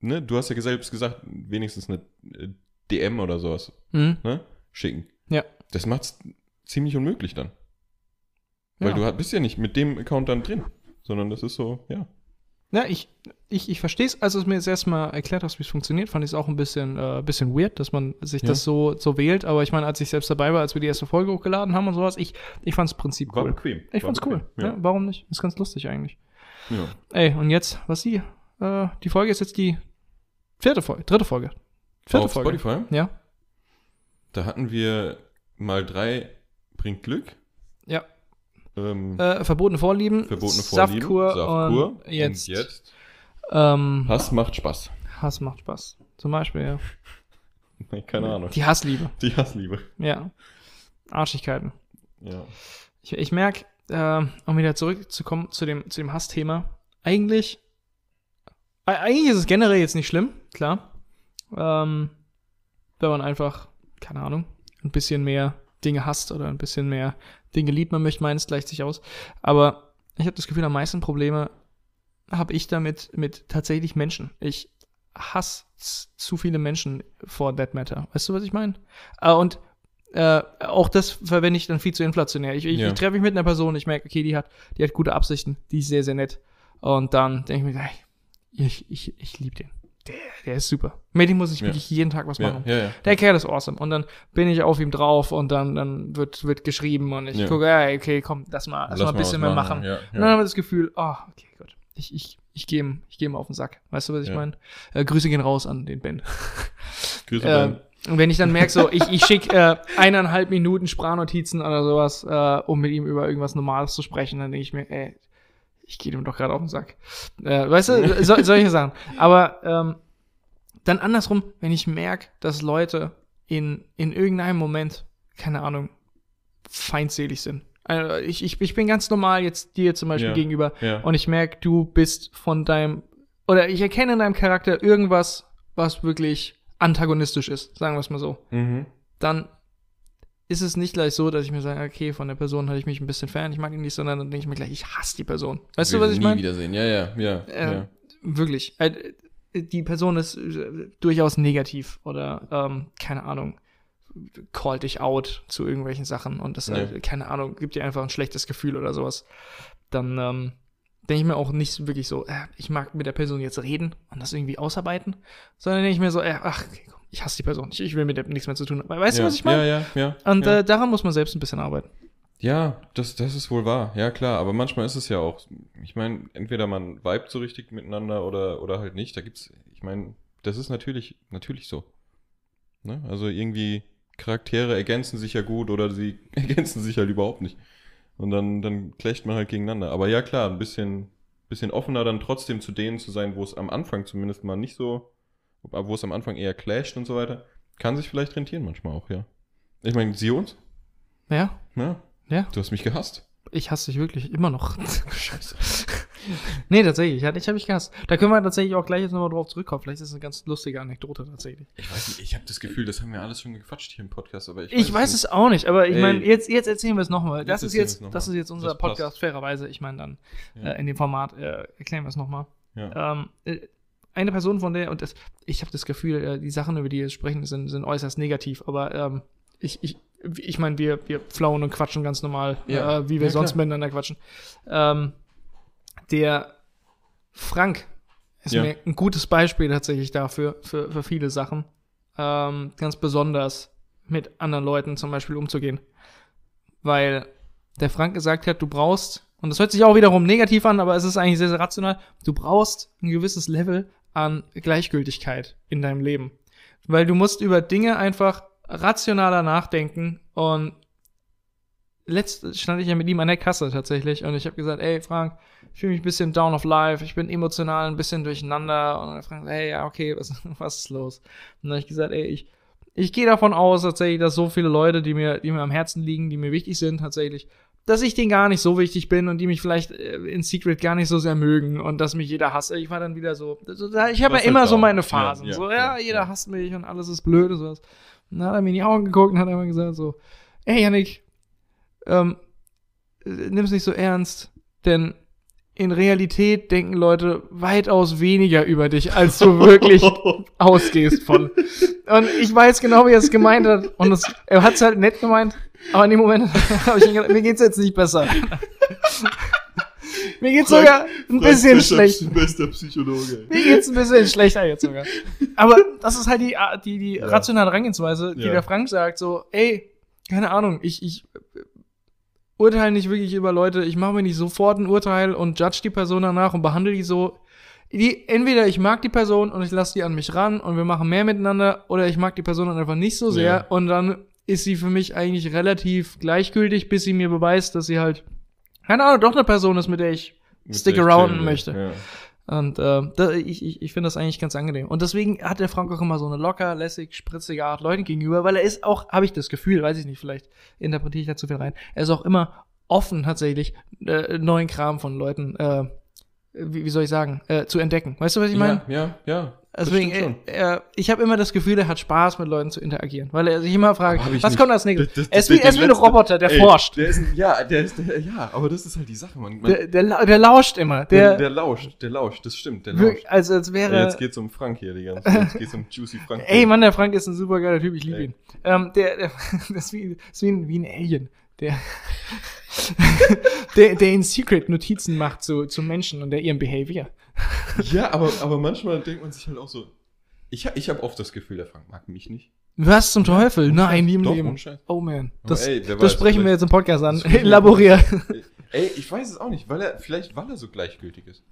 ne, du hast ja selbst gesagt, wenigstens eine äh, DM oder sowas, Hm? ne, schicken. Ja. Das macht's ziemlich unmöglich dann. Weil Ja. du bist ja nicht mit dem Account dann drin, sondern das ist so, ja. Ja, ich, ich, ich verstehe es, als du es mir jetzt erstmal erklärt hast, wie es funktioniert, fand ich es auch ein bisschen, äh, bisschen weird, dass man sich Ja. das so, so wählt. Aber ich meine, als ich selbst dabei war, als wir die erste Folge hochgeladen haben und sowas, ich, ich fand das Prinzip War cool. bequem. Ich War fand's cool. Ja. Ja. warum nicht? Ist ganz lustig eigentlich. ja. Ey, und jetzt, was die? Äh, die Folge ist jetzt die vierte Folge, dritte Folge. Vierte Auf Folge. Spotify, Ja. da hatten wir mal drei bringt Glück. Ja. Ähm, Äh, verbotene Vorlieben, verbotene Vorlieben, Saftkur, Saftkur und jetzt, und jetzt Ähm, Hass macht Spaß. Hass macht Spaß. Zum Beispiel, ja. Nee, Keine Ahnung. Die Hassliebe, Die Hassliebe. ja. Arschigkeiten. Ja. Ich, ich merke, äh, um wieder zurückzukommen zu dem, zu dem Hassthema, eigentlich, e- eigentlich ist es generell jetzt nicht schlimm, klar. Ähm, wenn man einfach, keine Ahnung, ein bisschen mehr Dinge hasst oder ein bisschen mehr Dinge liebt, man möchte meines gleicht sich aus. Aber ich habe das Gefühl, am meisten Probleme habe ich damit mit tatsächlich Menschen. Ich hasse zu viele Menschen for that matter. Weißt du, was ich meine? Äh, und äh, auch das verwende ich dann viel zu inflationär. Ich, ich, Ja. ich treffe mich mit einer Person, ich merke, okay, die hat, die hat gute Absichten, die ist sehr, sehr nett. Und dann denke ich mir, ey, ich, ich, ich liebe den. Der, der ist super. Mit dem muss ich Ja. wirklich jeden Tag was machen. ja, ja. Der Kerl ist awesome. Und dann bin ich auf ihm drauf und dann, dann wird, wird geschrieben und ich gucke, ey, okay, komm, lass mal, lass, mal ein bisschen mehr machen. Ja, Und dann haben wir das Gefühl, oh, okay, Gott, ich, ich, ich gehe ihm, ich geh ihm auf den Sack. Weißt du, was ich meine? Äh, Grüße gehen raus an den Ben. Grüße, Äh, Ben. und wenn ich dann merke, so, ich, ich schicke äh, eineinhalb Minuten Sprachnotizen oder sowas, äh, um mit ihm über irgendwas Normales zu sprechen, dann denke ich mir, ey, ich gehe ihm doch gerade auf den Sack. Äh, weißt du, so, solche Sachen. Aber ähm, dann andersrum, wenn ich merke, dass Leute in, in irgendeinem Moment, keine Ahnung, feindselig sind. Also ich, ich, ich bin ganz normal jetzt dir zum Beispiel Ja. gegenüber Ja. und ich merke, du bist von deinem, oder ich erkenne in deinem Charakter irgendwas, was wirklich antagonistisch ist, sagen wir es mal so, Mhm. dann ist es nicht gleich so, dass ich mir sage, okay, von der Person halte ich mich ein bisschen fern, ich mag ihn nicht, sondern dann denke ich mir gleich, ich hasse die Person. Weißt du, was ich nie meine? wiedersehen. Ja, ja, ja. Äh, ja. Wirklich. Äh, die Person ist äh, durchaus negativ oder, ähm, keine Ahnung, callt dich out zu irgendwelchen Sachen und das, Ja. äh, keine Ahnung, gibt dir einfach ein schlechtes Gefühl oder sowas. Dann ähm, denke ich mir auch nicht wirklich so, äh, ich mag mit der Person jetzt reden und das irgendwie ausarbeiten, sondern denke ich mir so, äh, ach, okay, komm, ich hasse die Person, ich, ich will mit der nichts mehr zu tun haben. Weißt ja. du, was ich meine? Ja, ja, ja. Und ja. Äh, daran muss man selbst ein bisschen arbeiten. Ja, das, das ist wohl wahr. Ja, klar. Aber manchmal ist es ja auch, ich meine, entweder man vibet so richtig miteinander oder, oder halt nicht. Da gibt's, ich meine, das ist natürlich, natürlich so. Ne? Also irgendwie Charaktere ergänzen sich ja gut oder sie ergänzen sich halt überhaupt nicht. Und dann, dann clasht man halt gegeneinander. Aber ja, klar, ein bisschen, bisschen offener dann trotzdem zu denen zu sein, wo es am Anfang zumindest mal nicht so, wo es am Anfang eher clasht und so weiter, kann sich vielleicht rentieren manchmal auch, ja. Ich meine, sie uns? Ja, Ja. Ja. Du hast mich gehasst. ich hasse dich wirklich immer noch. Scheiße. nee, tatsächlich, ja, ich habe mich gehasst. Da können wir tatsächlich auch gleich jetzt nochmal drauf zurückkommen. Vielleicht ist es eine ganz lustige Anekdote tatsächlich. Ich weiß nicht, ich habe das Gefühl, das haben wir alles schon gequatscht hier im Podcast, aber ich, Ich weiß es auch nicht, aber ich meine, jetzt, jetzt erzählen wir es nochmal. Das ist jetzt, das ist jetzt unser Das passt. Podcast, fairerweise. Ich meine dann Ja. äh, in dem Format äh, erklären wir es nochmal. Ja. Ähm, äh, eine Person von der, und das, ich habe das Gefühl, äh, die Sachen, über die wir sprechen, sind, sind äußerst negativ, aber ähm, ich, ich, ich meine, wir, wir flowen und quatschen ganz normal, Ja. äh, wie wir Ja, sonst klar. miteinander quatschen. Ähm, der Frank ist Ja. mir ein gutes Beispiel tatsächlich dafür, für, für viele Sachen. Ähm, ganz besonders mit anderen Leuten zum Beispiel umzugehen. Weil der Frank gesagt hat, du brauchst, und das hört sich auch wiederum negativ an, aber es ist eigentlich sehr, sehr rational, du brauchst ein gewisses Level an Gleichgültigkeit in deinem Leben. Weil du musst über Dinge einfach rationaler nachdenken und letzt stand ich ja mit ihm an der Kasse tatsächlich und ich habe gesagt, ey Frank, ich fühle mich ein bisschen down of life, ich bin emotional ein bisschen durcheinander und er fragt, hey, ja, okay, was, was ist los? Und dann habe ich gesagt, ey, ich, ich gehe davon aus tatsächlich, dass so viele Leute, die mir, die mir am Herzen liegen, die mir wichtig sind tatsächlich, dass ich denen gar nicht so wichtig bin und die mich vielleicht äh, in Secret gar nicht so sehr mögen und dass mich jeder hasst. Ich war dann wieder so, ich habe ja halt immer so meine Phasen. Ja, ja, so, ja, jeder hasst mich und alles ist blöd und sowas. Und dann hat er mir in die Augen geguckt und hat immer gesagt so, ey Yannick, ähm, äh, nimm's nicht so ernst, denn in Realität denken Leute weitaus weniger über dich, als du wirklich ausgehst von. Und ich weiß genau, wie er es gemeint hat. Und es, er hat es halt nett gemeint, aber in dem Moment habe ich ihn gedacht, mir geht's jetzt nicht besser. mir geht's sogar ein bisschen schlecht. Bester Psychologe. Mir geht's ein bisschen schlechter jetzt sogar. Aber das ist halt die, die, die Ja. rationale Herangehensweise, die Ja. der Frank sagt, so, ey, keine Ahnung, ich, ich urteile nicht wirklich über Leute, ich mache mir nicht sofort ein Urteil und judge die Person danach und behandle die so. Die, entweder ich mag die Person und ich lasse die an mich ran und wir machen mehr miteinander, oder ich mag die Person dann einfach nicht so sehr Ja. und dann ist sie für mich eigentlich relativ gleichgültig, bis sie mir beweist, dass sie halt, keine Ahnung, doch eine Person ist, mit der ich stick around möchte. Ja. Und äh, da, ich, ich, ich finde das eigentlich ganz angenehm. Und deswegen hat der Frank auch immer so eine locker, lässig, spritzige Art Leuten gegenüber, weil er ist auch, habe ich das Gefühl, weiß ich nicht, vielleicht interpretiere ich da zu viel rein, er ist auch immer offen tatsächlich, äh, neuen Kram von Leuten, äh, wie, wie soll ich sagen, äh, zu entdecken. Weißt du, was ich meine? ja, ja, ja. Deswegen, stimmt äh, er, ich habe immer das Gefühl, er hat Spaß mit Leuten zu interagieren, weil er sich immer fragt, was nicht. kommt als nächstes? Das- das- er ist wie, das- er ist wie ein Roboter, der Ey, forscht. Der ist ein, ja, der ist, der, ja, aber das ist halt die Sache, man. man Der, der, der lauscht immer. der, Der, lauscht, der lauscht, das stimmt, der lauscht. als, als wäre. Ja, jetzt geht's um Frank hier die ganze Zeit. Jetzt geht's um Juicy Frank. Ey, Mann, der Frank ist ein super geiler Typ, ich liebe Ey. ihn. Ähm, der, der, das ist wie, das ist wie, ein, wie ein Alien, der, der, der in Secret Notizen macht zu, zu Menschen und der ihrem Behavior. Ja, aber, aber manchmal denkt man sich halt auch so. Ich, ich habe oft das Gefühl, der Frank mag mich nicht. Was zum Teufel? Nein, nie im Doch, Leben. Oh man, das, ey, das weiß, sprechen wir jetzt im Podcast an. Elaborier. Ey, ich weiß es auch nicht, weil er, vielleicht weil er so gleichgültig ist.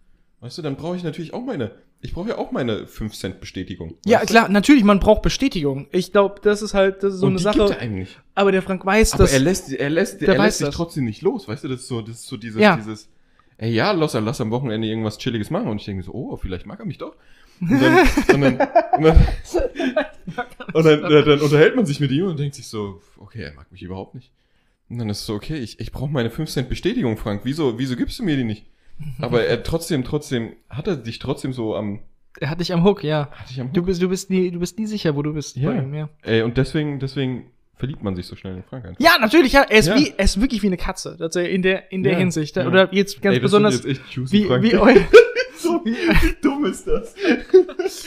Weißt du, dann brauche ich natürlich auch meine, ich brauche ja auch meine 5 Cent Bestätigung. Ja, weißt du? klar, natürlich, man braucht Bestätigung. Ich glaube, das ist halt, das ist so Und eine Sache. gibt er einem nicht. Aber der Frank weiß, Aber dass. er lässt, er lässt, Der er lässt sich das. trotzdem nicht los, weißt du, das ist so, das ist so dieses, Ja. dieses, ey, ja, lass, lass am Wochenende irgendwas Chilliges machen und ich denke so, oh, vielleicht mag er mich doch. Und dann, und dann, und dann, und dann, dann unterhält man sich mit ihm und denkt sich so, okay, er mag mich überhaupt nicht. Und dann ist es so, okay, ich, ich brauche meine 5 Cent Bestätigung, Frank, wieso, wieso gibst du mir die nicht? Aber er trotzdem, trotzdem, hat er dich trotzdem so am, Er hat dich am Hook, ja. Hatte ich am Du Hook. bist, du bist nie, du bist nie sicher, wo du bist. Ja. bei ihm, ja. Ey, und deswegen, deswegen verliebt man sich so schnell in Frank einfach. Ja, natürlich, ja. Er ist, Ja. Wie, er ist wirklich wie eine Katze. In der, in der Ja, Hinsicht. ja. Oder jetzt ganz Ey, besonders, jetzt wie, Frank. wie eu so wie dumm ist das?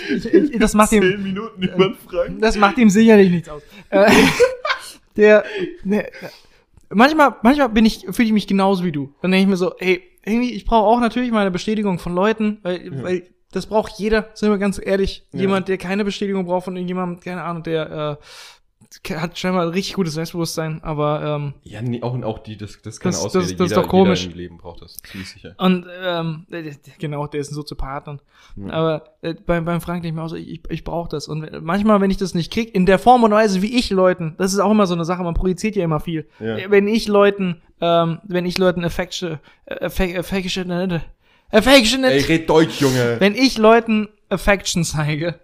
ich, ich, das macht ihm, Zehn Minuten über Frank. das macht ihm sicherlich nichts aus. Äh, der, der, manchmal, manchmal bin ich, fühle ich mich genauso wie du. Dann denke ich mir so, ey, irgendwie, ich brauche auch natürlich mal eine Bestätigung von Leuten, weil, Ja. weil das braucht jeder, sind wir ganz ehrlich. Ja. Jemand, der keine Bestätigung braucht von irgendjemandem, keine Ahnung, der äh, hat scheinbar ein richtig gutes Selbstbewusstsein, aber ähm, Ja, nee, auch, auch die, das, das ist keine Das- Ausrede. das- das ist jeder, doch komisch. Jeder im Leben braucht das, ziemlich sicher. Und ähm, äh, genau, der ist ein Soziopath. Und, Ja. Aber äh, beim, beim Frank denke ich mir auch so, ich, ich brauche das. Und wenn- manchmal, wenn ich das nicht krieg, in der Form und Weise, wie ich Leuten, das ist auch immer so eine Sache, man projiziert ja immer viel. Ja. Äh, Wenn ich Leuten, ähm, wenn ich Leuten Affection, äh, Affe- Affection, äh, Affection, Ey, red Deutsch, Junge. wenn ich Leuten Affection zeige,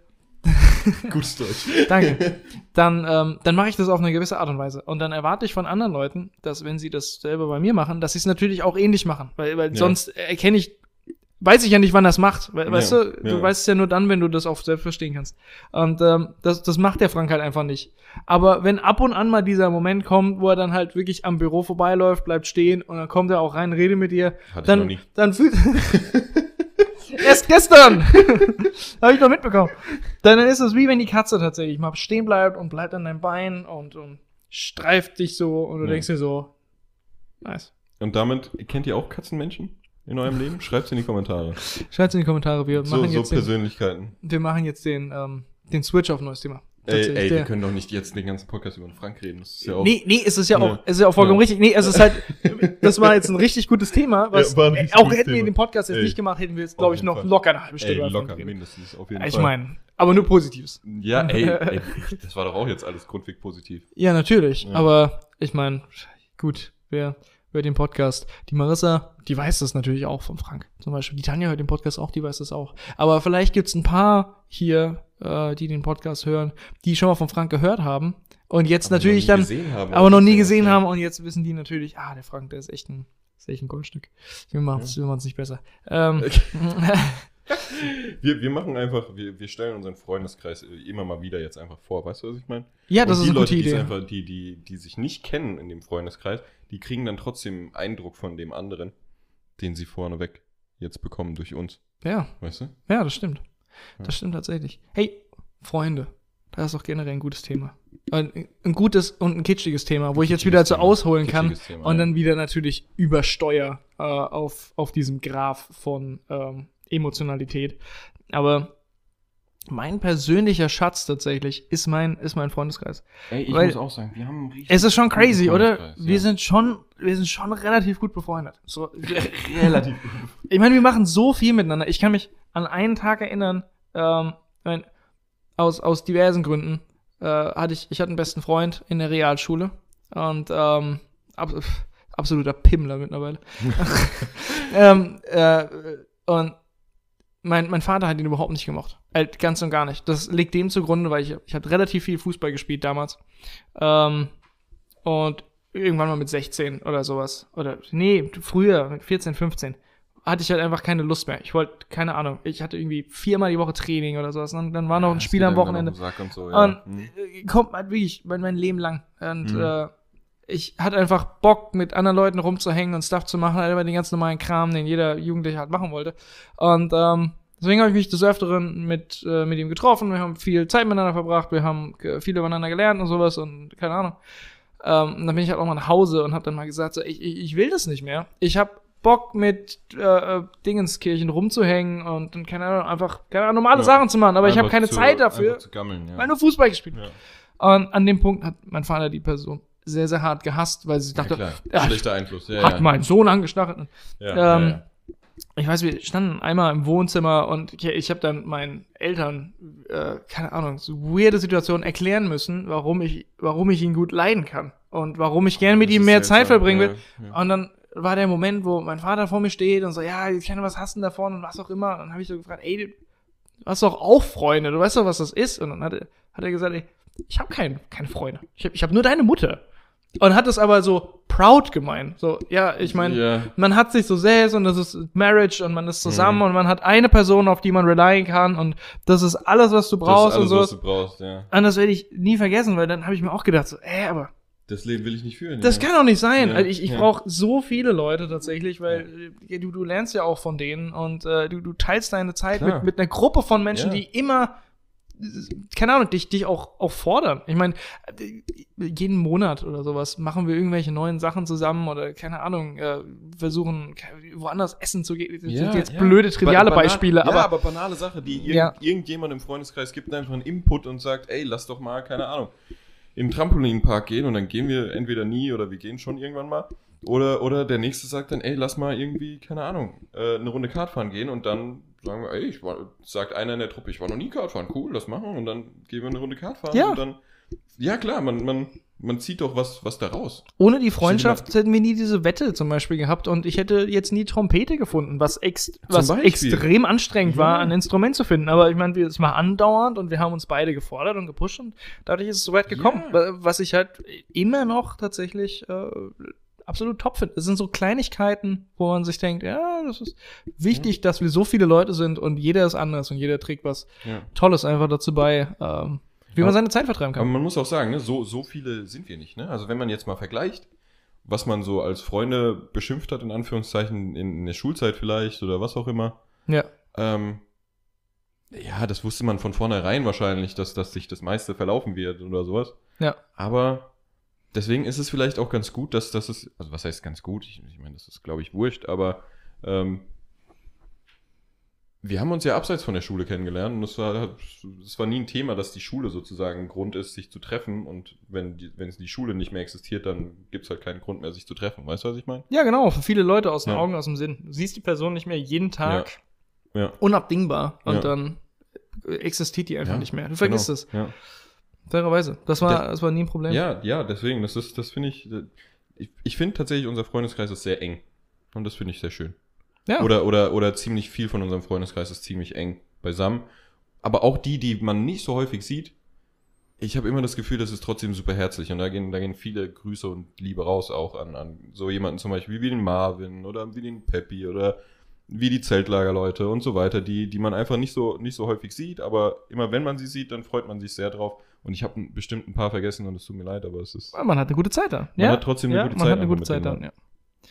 Gutes Deutsch. danke, dann, ähm, dann mache ich das auf eine gewisse Art und Weise. Und dann erwarte ich von anderen Leuten, dass wenn sie das selber bei mir machen, dass sie es natürlich auch ähnlich machen. Weil, weil Ja. sonst erkenne ich, weiß ich ja nicht, wann das macht. Weil, weißt Ja, du, du ja. weißt es ja nur dann, wenn du das auch selbst verstehen kannst. Und ähm, das, das macht der Frank halt einfach nicht. Aber wenn ab und an mal dieser Moment kommt, wo er dann halt wirklich am Büro vorbeiläuft, bleibt stehen und dann kommt er auch rein, redet mit dir, Hatte ich noch dann, nie. dann fühlt. Erst gestern! Habe ich noch mitbekommen. Dann ist es wie wenn die Katze tatsächlich mal stehen bleibt und bleibt an deinem Bein und, und streift dich so und du Ja. denkst dir so, nice. Und damit, kennt ihr auch Katzenmenschen in eurem Leben? Schreibt's in die Kommentare. Schreibt's in die Kommentare, wir So, machen so jetzt den, Persönlichkeiten. wir machen jetzt den, ähm, den Switch auf neues Thema. Ey, ey, wir können doch nicht jetzt den ganzen Podcast über den Frank reden. Das ist ja auch. Nee, nee, es ist ja auch, es ist ja auch vollkommen Ja. richtig. Nee, es ist halt, das war jetzt ein richtig gutes Thema, was, Ja, richtig auch hätten wir Thema. den Podcast jetzt Ey, nicht gemacht, hätten wir jetzt, glaube ich, noch Fall. locker eine halbe Stunde ey, locker, mindestens, auf jeden Ich Fall. meine, aber nur Positives. Ja, ey, ey, das war doch auch jetzt alles grundweg positiv. Ja, natürlich. Ja. Aber ich meine, gut, wer hört den Podcast? Die Marissa, die weiß das natürlich auch von Frank. Zum Beispiel. Die Tanja hört den Podcast auch, die weiß das auch. Aber vielleicht gibt's ein paar hier, äh, die den Podcast hören, die schon mal von Frank gehört haben. Und jetzt Aber natürlich noch nie dann, gesehen haben, aber noch nie oder? gesehen Ja. haben. Und jetzt wissen die natürlich, ah, der Frank, der ist echt ein, ist echt ein Goldstück. Wir machen's, wir machen's nicht besser. Ähm, Wir, wir machen einfach, wir, wir stellen unseren Freundeskreis immer mal wieder jetzt einfach vor. Weißt du, was ich meine? ja, das Und ist die eine Leute, gute Idee. Einfach, die, die, die sich nicht kennen in dem Freundeskreis, die kriegen dann trotzdem einen Eindruck von dem anderen, den sie vorneweg jetzt bekommen durch uns. Ja, Weißt du? ja, das stimmt. Ja. Das stimmt tatsächlich. Hey, Freunde, das ist doch generell ein gutes Thema. Ein, ein gutes und ein kitschiges Thema, wo ich jetzt wieder Kitschiges so ausholen kann Kitschiges Thema, und ja. dann wieder natürlich übersteuer äh, auf, auf diesem Graph von ähm, Emotionalität. Aber mein persönlicher Schatz tatsächlich ist mein, ist mein Freundeskreis. Ey, ich Weil- muss auch sagen, wir haben richtig Es ist schon crazy, oder? Wir ja. sind schon, wir sind schon relativ gut befreundet. So, relativ gut. ich meine, wir machen so viel miteinander. Ich kann mich an einen Tag erinnern, ähm, mein, aus, aus diversen Gründen, äh, hatte ich, ich hatte einen besten Freund in der Realschule und ähm, ab, absoluter Pimmler mittlerweile. ähm, äh, und mein, mein Vater hat ihn überhaupt nicht gemocht. Halt ganz und gar nicht. Das liegt dem zugrunde, weil ich, ich habe relativ viel Fußball gespielt damals. Ähm, und irgendwann mal mit 16 oder sowas. Oder, nee, früher, mit 14, 15, hatte ich halt einfach keine Lust mehr. Ich wollte, keine Ahnung, ich hatte irgendwie viermal die Woche Training oder sowas. Und dann war noch ein Spiel am Wochenende. Und so, ja. Und Hm. äh, kommt halt wirklich mein, mein Leben lang. Und Mhm. äh, ich hatte einfach Bock, mit anderen Leuten rumzuhängen und Stuff zu machen, halt immer den ganz normalen Kram, den jeder Jugendliche halt machen wollte. Und ähm, deswegen habe ich mich des Öfteren mit, äh, mit ihm getroffen. Wir haben viel Zeit miteinander verbracht, wir haben viel übereinander gelernt und sowas und keine Ahnung. Ähm, und dann bin ich halt auch mal nach Hause und habe dann mal gesagt, so, ich, ich, ich will das nicht mehr. Ich habe Bock mit äh, äh, Dingenskirchen rumzuhängen und, und keine Ahnung, einfach keine Ahnung, normale Ja. Sachen zu machen, aber ich habe keine zu- Zeit dafür, gammeln, ja. weil nur Fußball gespielt. ja. Und an dem Punkt hat mein Vater die Person sehr, sehr hart gehasst, weil sie dachte, klar. ja, Schlechter Einfluss. Hat ja. mein Sohn angestachelt. Ähm. Ich weiß, wir standen einmal im Wohnzimmer und ich, ich habe dann meinen Eltern, äh, keine Ahnung, so weirde Situationen erklären müssen, warum ich, warum ich ihn gut leiden kann und warum ich gerne mit Das ihm mehr Zeit verbringen will. ja, ja. Und dann war der Moment, wo mein Vater vor mir steht und so, ja, ich kann was hassen davon und was auch immer. Und dann habe ich so gefragt, ey, du hast doch auch Freunde, du weißt doch, was das ist. Und dann hat er, hat er gesagt, ey, ich habe kein, keine Freunde. Ich habe ich hab nur deine Mutter. Und hat es aber so proud gemeint. So, ja, ich meine, Ja. man hat sich so selbst und das ist Marriage und man ist zusammen Mhm. und man hat eine Person, auf die man relyen kann und das ist alles, was du Das brauchst ist alles, und was so. du brauchst, ja. Und das werde ich nie vergessen, weil dann habe ich mir auch gedacht, so, ey, aber Das Leben will ich nicht führen. das ja. kann doch nicht sein. Ja, Also ich ich ja. brauche so viele Leute tatsächlich, weil äh, du, du lernst ja auch von denen und äh, du, du teilst deine Zeit Klar. mit, mit einer Gruppe von Menschen, die immer, keine Ahnung, dich, dich auch, auch fordern. Ich meine, jeden Monat oder sowas machen wir irgendwelche neuen Sachen zusammen oder keine Ahnung, äh, versuchen woanders essen zu gehen. Das sind jetzt ja. blöde, triviale Ba- banal- Beispiele, ja, aber, aber banale Sache, die irgend, Ja. irgendjemand im Freundeskreis gibt einfach einen Input und sagt, ey, lass doch mal, keine Ahnung, in den Trampolinpark gehen und dann gehen wir entweder nie oder wir gehen schon irgendwann mal. Oder, oder der nächste sagt dann, ey, lass mal irgendwie, keine Ahnung, äh, eine Runde Kart fahren gehen und dann sagen wir, ey, ich war, sagt einer in der Truppe, ich war noch nie Kart fahren, cool, lass machen und dann gehen wir eine Runde Kart fahren Ja. und dann, ja klar, man, man, man zieht doch was, was da raus. ohne die Freundschaft hätten wir nie diese Wette zum Beispiel gehabt und ich hätte jetzt nie Trompete gefunden, was, ex was extrem anstrengend Ja. war, ein Instrument zu finden. Aber ich meine, wir- es war andauernd und wir haben uns beide gefordert und gepusht und dadurch ist es so weit gekommen. Ja. Wa- Was ich halt immer noch tatsächlich äh, absolut top finde. Es sind so Kleinigkeiten, wo man sich denkt, ja, das ist wichtig, dass wir so viele Leute sind und jeder ist anders und jeder trägt was Ja. Tolles einfach dazu bei, ähm, wie man Aber- seine Zeit vertreiben Aber kann. man muss auch sagen, ne, so, so viele sind wir nicht. Ne? Also wenn man jetzt mal vergleicht, was man so als Freunde beschimpft hat, in Anführungszeichen, in, in der Schulzeit vielleicht oder was auch immer, Ja. ähm, ja, das wusste man von vornherein wahrscheinlich, dass, dass sich das meiste verlaufen wird oder sowas. Ja. Aber deswegen ist es vielleicht auch ganz gut, dass das ist, also was heißt ganz gut? Ich, ich meine, das ist, glaube ich, wurscht, aber ähm, wir haben uns ja abseits von der Schule kennengelernt und es war, es war nie ein Thema, dass die Schule sozusagen ein Grund ist, sich zu treffen und wenn die, wenn die Schule nicht mehr existiert, dann gibt es halt keinen Grund mehr, sich zu treffen. Weißt du, was ich meine? Ja, genau, für viele Leute aus den Ja. Augen, aus dem Sinn. Du siehst die Person nicht mehr jeden Tag Ja. unabdingbar und Ja. dann existiert die einfach Ja, nicht mehr. Du vergisst genau. es, Ja. Fairerweise. Das war, Der- das war nie ein Problem. Ja, ja, deswegen, das ist, das finde ich, ich, ich finde tatsächlich, unser Freundeskreis ist sehr eng. Und das finde ich sehr schön. Ja. Oder, oder, oder ziemlich viel von unserem Freundeskreis ist ziemlich eng beisammen. Aber auch die, die man nicht so häufig sieht, ich habe immer das Gefühl, das ist trotzdem super herzlich. Und da gehen, da gehen viele Grüße und Liebe raus auch an, an so jemanden zum Beispiel wie den Marvin oder wie den Peppi oder wie die Zeltlagerleute und so weiter, die, die man einfach nicht so, nicht so häufig sieht, aber immer wenn man sie sieht, dann freut man sich sehr drauf. Und ich habe bestimmt ein paar vergessen und es tut mir leid, aber es ist. Man hat eine gute Zeit da. Man ja? hat trotzdem eine ja, gute man Zeit hat eine gute Zeit da. Ja.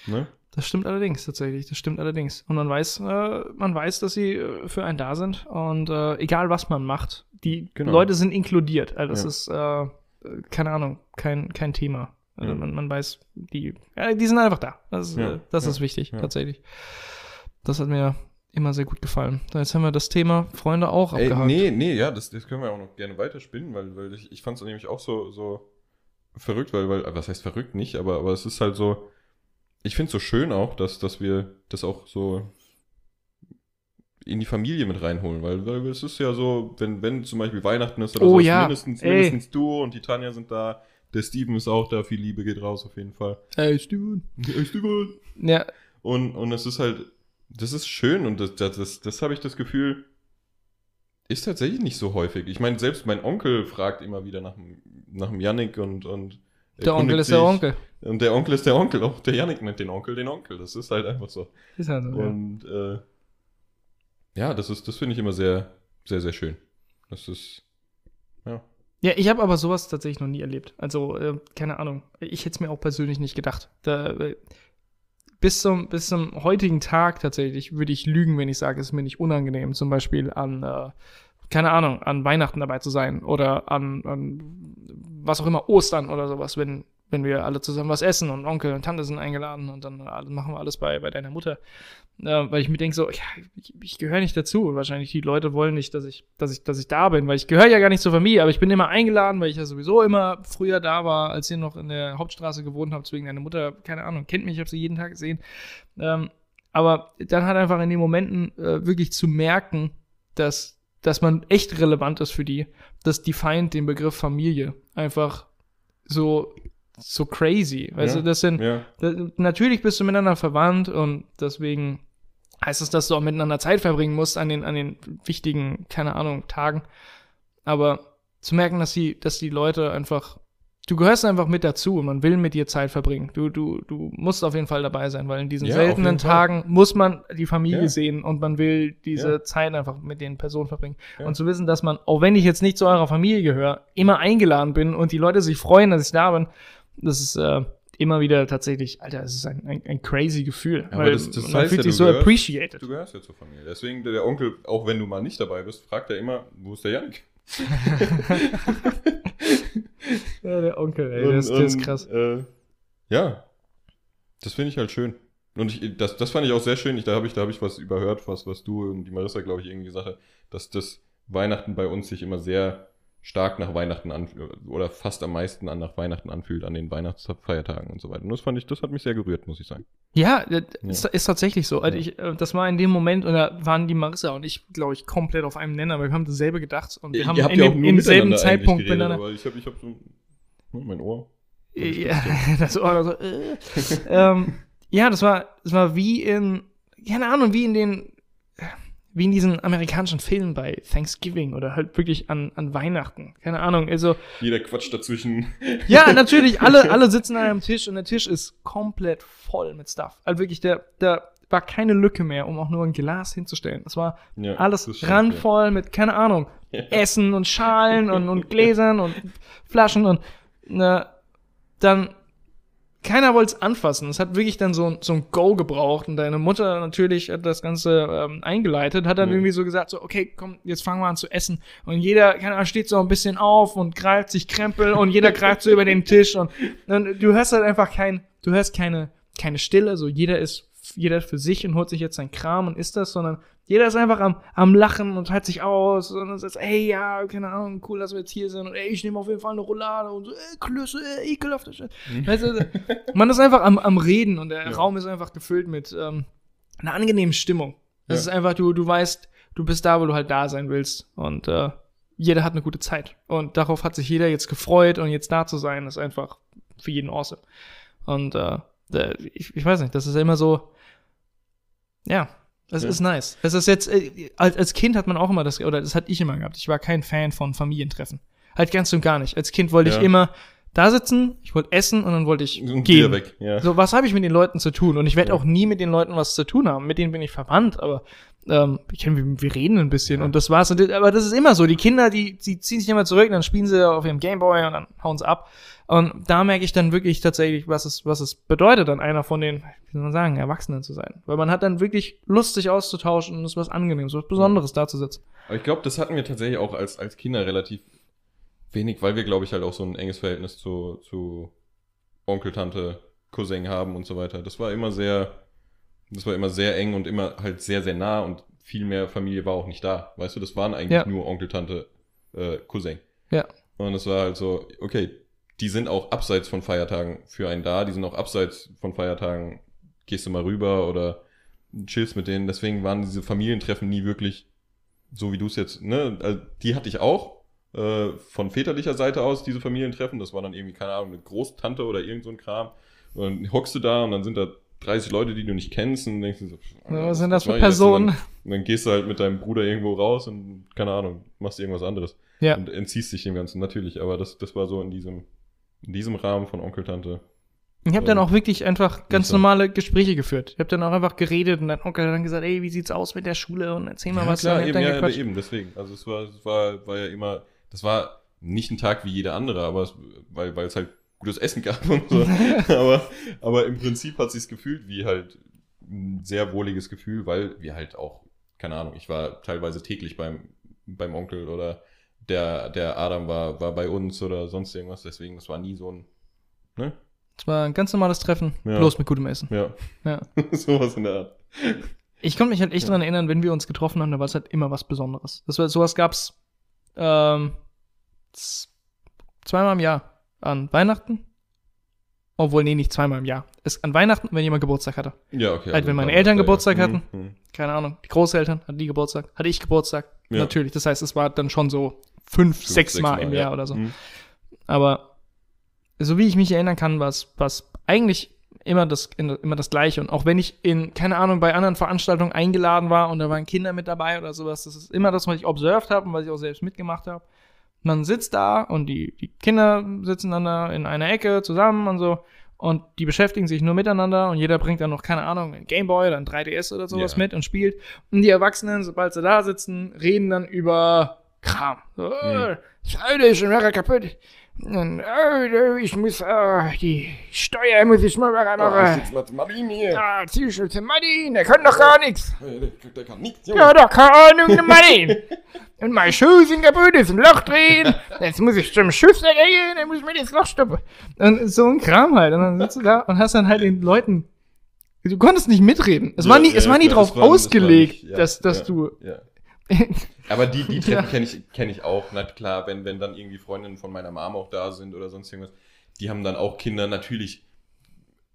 Ne? Das stimmt allerdings, tatsächlich. Das stimmt allerdings. Und man weiß, äh, man weiß, dass sie äh, für einen da sind. Und äh, egal, was man macht, die Genau. Leute sind inkludiert. Also das Ja. ist, äh, keine Ahnung, kein, kein Thema. Also Ja. man, man weiß, die, ja, die sind einfach da. Das, äh, das ist wichtig, tatsächlich. Das hat mir immer sehr gut gefallen. So, Jetzt haben wir das Thema Freunde auch Ey, abgehakt. nee, nee, ja, das, das können wir auch noch gerne weiterspinnen, weil, weil ich, ich fand es nämlich auch so, so verrückt, weil, weil, was heißt verrückt nicht, aber, aber es ist halt so, ich finde es so schön auch, dass, dass wir das auch so in die Familie mit reinholen, weil, weil es ist ja so, wenn, wenn zum Beispiel Weihnachten ist oder Oh so, ja, mindestens, ey. mindestens du und die Tanja sind da, der Steven ist auch da, viel Liebe geht raus auf jeden Fall. Ey, Steven. Hey, Steven! Ja, Und, und es ist halt, das ist schön und das, das, das, das habe ich das Gefühl, ist tatsächlich nicht so häufig. Ich meine, selbst mein Onkel fragt immer wieder nach, dem- nach dem Yannick und, und der Onkel ist der. Onkel. Und der Onkel ist der Onkel. Auch der Yannick nennt den Onkel den Onkel. Das ist halt einfach so. Ist halt so, ja. Und äh, ja, das ist, das finde ich immer sehr, sehr, sehr schön. Das ist, ja. Ja, ich habe aber sowas tatsächlich noch nie erlebt. Also, äh, keine Ahnung. Ich hätte es mir auch persönlich nicht gedacht. Da, äh, bis, zum, bis zum heutigen Tag tatsächlich würde ich lügen, wenn ich sage, es ist mir nicht unangenehm, zum Beispiel an, äh, keine Ahnung, an Weihnachten dabei zu sein oder an, an was auch immer, Ostern oder sowas, wenn, wenn wir alle zusammen was essen und Onkel und Tante sind eingeladen und dann machen wir alles bei, bei deiner Mutter. Äh, weil ich mir denke so, ja, ich, ich gehöre nicht dazu. Wahrscheinlich die Leute wollen nicht, dass ich, dass ich, dass ich da bin, weil ich gehöre ja gar nicht zur Familie, aber ich bin immer eingeladen, weil ich ja sowieso immer früher da war, als ihr noch in der Hauptstraße gewohnt habt, wegen deiner Mutter, keine Ahnung, kennt mich, ich habe sie jeden Tag gesehen. Ähm, aber dann halt einfach in den Momenten äh, wirklich zu merken, dass, dass man echt relevant ist für die, dass die den Begriff Familie einfach so, so crazy. Weißt Ja, du, das sind, Ja, da, natürlich bist du miteinander verwandt und deswegen heißt es, dass du auch miteinander Zeit verbringen musst an den, an den wichtigen, keine Ahnung, Tagen. Aber zu merken, dass die, dass die Leute einfach du gehörst einfach mit dazu und man will mit dir Zeit verbringen. Du, du, du musst auf jeden Fall dabei sein, weil in diesen Ja, seltenen. Tagen muss man die Familie sehen und man will diese. Zeit einfach mit den Personen verbringen. Und zu wissen, dass man, auch wenn ich jetzt nicht zu eurer Familie gehöre, immer eingeladen bin und die Leute sich freuen, dass ich da bin, das ist äh, immer wieder tatsächlich, Alter, es ist ein, ein, ein crazy Gefühl. Aber weil das- das man heißt fühlt ja, sich du so gehörst- appreciated. Du gehörst ja zur Familie. Deswegen, der, der Onkel, auch wenn du mal nicht dabei bist, fragt er immer, wo ist der Janik? Ja, der Onkel, ey, Und- der ist, der ist krass. Äh, ja, das finde ich halt schön. Und ich, das, das fand ich auch sehr schön. Ich, da habe ich, da hab ich was überhört, was, was du und die Marissa, glaube ich, irgendwie gesagt hat, dass das Weihnachten bei uns sich immer sehr stark nach Weihnachten anfühlt oder fast am meisten an nach Weihnachten anfühlt, an den Weihnachtsfeiertagen und so weiter. Und das fand ich, das hat mich sehr gerührt, muss ich sagen. Ja, das ist, ist tatsächlich so. Also Ja. ich, äh, das war in dem Moment, und da waren die Marissa und ich, glaube ich, komplett auf einem Nenner, weil wir haben dasselbe gedacht und wir haben in dem, im selben Zeitpunkt miteinander. Aber ich habe ich hab so hm, mein Ohr. Ja, das war so, äh. ähm, ja, das war, das war wie in, keine Ahnung, wie in den, wie in diesen amerikanischen Filmen bei Thanksgiving oder halt wirklich an, an Weihnachten. Keine Ahnung. Also, Jeder quatscht dazwischen. ja, natürlich, alle, alle sitzen an einem Tisch und der Tisch ist komplett voll mit Stuff. Also wirklich, der, da war keine Lücke mehr, um auch nur ein Glas hinzustellen. Das war Ja, alles randvoll mit, keine Ahnung, Essen und Schalen und, und Gläsern und Flaschen und ne, dann keiner wollte es anfassen. Es hat wirklich dann so, ein- so ein Go gebraucht und deine Mutter natürlich hat das Ganze ähm, eingeleitet, hat dann Mhm. irgendwie so gesagt, so, okay, komm, jetzt fangen wir an zu essen. Und jeder, keine Ahnung, steht so ein bisschen auf und greift sich Krempel und jeder greift so über den Tisch und, und du hörst halt einfach kein, du hörst keine, keine Stille, so jeder ist, jeder für sich und holt sich jetzt sein Kram und isst das, sondern jeder ist einfach am, am Lachen und teilt sich aus und sagt, ey, ja, keine Ahnung, cool, dass wir jetzt hier sind und ey, ich nehme auf jeden Fall eine Roulade und so, ey, Klöße, ey, ekelhafte Shit. Weißt du, man ist einfach am, am Reden und der Ja. Raum ist einfach gefüllt mit ähm, einer angenehmen Stimmung. Das Ja. ist einfach, du, du weißt, du bist da, wo du halt da sein willst und äh, jeder hat eine gute Zeit. Und darauf hat sich jeder jetzt gefreut und jetzt da zu sein, ist einfach für jeden awesome. Und äh, ich, ich weiß nicht, das ist ja immer so, ja, das Ja. ist nice. Es ist jetzt, äh, als, als Kind hat man auch immer das, oder das hatte ich immer gehabt. Ich war kein Fan von Familientreffen. Halt ganz und gar nicht. Als Kind wollte Ja. ich immer da sitzen, ich wollte essen und dann wollte ich Und gehen. wieder weg. Ja. So, was habe ich mit den Leuten zu tun? Und ich werde auch nie mit den Leuten was zu tun haben. Mit denen bin ich verwandt, aber ähm, ich kenn, wir, wir reden ein bisschen und das war's. Und, aber das ist immer so. Die Kinder, die, die ziehen sich immer zurück, dann spielen sie auf ihrem Gameboy und dann hauen sie ab. Und da merke ich dann wirklich tatsächlich, was es, was es bedeutet, dann einer von den, wie soll man sagen, Erwachsenen zu sein. Weil man hat dann wirklich Lust, sich auszutauschen und es ist was Angenehmes, was Besonderes da zu sitzen. Aber ich glaube, das hatten wir tatsächlich auch als, als Kinder relativ wenig, weil wir, glaube ich, halt auch so ein enges Verhältnis zu, zu Onkel, Tante, Cousin haben und so weiter. Das war immer sehr, das war immer sehr eng und immer halt sehr, sehr nah und viel mehr Familie war auch nicht da. Weißt du, das waren eigentlich Ja. nur Onkel, Tante, äh, Cousin. Ja. Und es war halt so, okay, die sind auch abseits von Feiertagen für einen da, die sind auch abseits von Feiertagen, gehst du mal rüber oder chillst mit denen. Deswegen waren diese Familientreffen nie wirklich so, wie du es jetzt, ne? Also, die hatte ich auch äh, von väterlicher Seite aus, diese Familientreffen. Das war dann irgendwie, keine Ahnung, eine Großtante oder irgend so ein Kram. Und dann hockst du da und dann sind da 30 Leute, die du nicht kennst und denkst dir so, Ja, was sind das für? Und Personen? Dann, und dann gehst du halt mit deinem Bruder irgendwo raus und, keine Ahnung, machst irgendwas anderes Ja. und entziehst dich dem Ganzen, natürlich. Aber das, das war so in diesem, in diesem Rahmen von Onkel, Tante. Ich habe dann Ähm, auch wirklich einfach ganz normale Gespräche geführt. Ich habe dann auch einfach geredet und dein Onkel hat dann gesagt, ey, wie sieht's aus mit der Schule und erzähl mal was. klar, eben, dann ja, eben, deswegen. Also es war, es war, war ja immer, das war nicht ein Tag wie jeder andere, aber es, weil, weil es halt gutes Essen gab und so. aber, aber im Prinzip hat sich's gefühlt wie halt ein sehr wohliges Gefühl, weil wir halt auch, keine Ahnung, ich war teilweise täglich beim, beim Onkel oder der, der Adam war, war bei uns oder sonst irgendwas, deswegen, das war nie so ein, ne? Es war ein ganz normales Treffen, Ja. bloß mit gutem Essen. Ja, Ja. sowas in der Art. Ich konnte mich halt echt Ja. dran erinnern, wenn wir uns getroffen haben, da war es halt immer was Besonderes. Das war, sowas gab's ähm, z- zweimal im Jahr. An Weihnachten. Obwohl, nee, nicht zweimal im Jahr. Es, an Weihnachten, wenn jemand Geburtstag hatte. Ja, okay. Halt, wenn meine Eltern ja, Geburtstag hm, hatten. hm. Keine Ahnung. Die Großeltern hatten die Geburtstag. Hatte ich Geburtstag. Ja. Natürlich. Das heißt, es war dann schon so fünf, Fünf, sechs Mal im ja. Jahr oder so. Hm. Aber so wie ich mich erinnern kann, war es was eigentlich immer das, immer das Gleiche. Und auch wenn ich in, keine Ahnung, bei anderen Veranstaltungen eingeladen war und da waren Kinder mit dabei oder sowas, das ist immer das, was ich observed habe und was ich auch selbst mitgemacht habe. Man sitzt da und die, die Kinder sitzen dann da in einer Ecke zusammen und so. Und die beschäftigen sich nur miteinander und jeder bringt dann noch, keine Ahnung, ein Gameboy oder ein 3DS oder sowas Ja. mit und spielt. Und die Erwachsenen, sobald sie da sitzen, reden dann über Kram. So, äh, das Auto ist schon wieder kaputt. Und, äh, ich muss, äh, die Steuer muss ich mal wieder machen. Martin hier. Ja, zieh schon zum Martin, der kann doch gar nichts. Der kann nichts, Ja, doch, keine Ahnung, der Martin. Und meine Schuhe sind kaputt, ist ein Loch drin. Jetzt muss ich zum Schuster gehen, dann muss ich mir das Loch stoppen. Und so ein Kram halt. Und dann sitzt du da und hast dann halt den Leuten. Du konntest nicht mitreden. Es war nie, es war nie drauf ausgelegt, dass, dass du. Ja. Aber die, die Treffen Ja. kenne ich, kenn ich auch. Na klar, wenn, wenn dann irgendwie Freundinnen von meiner Mom auch da sind oder sonst irgendwas, die haben dann auch Kinder. Natürlich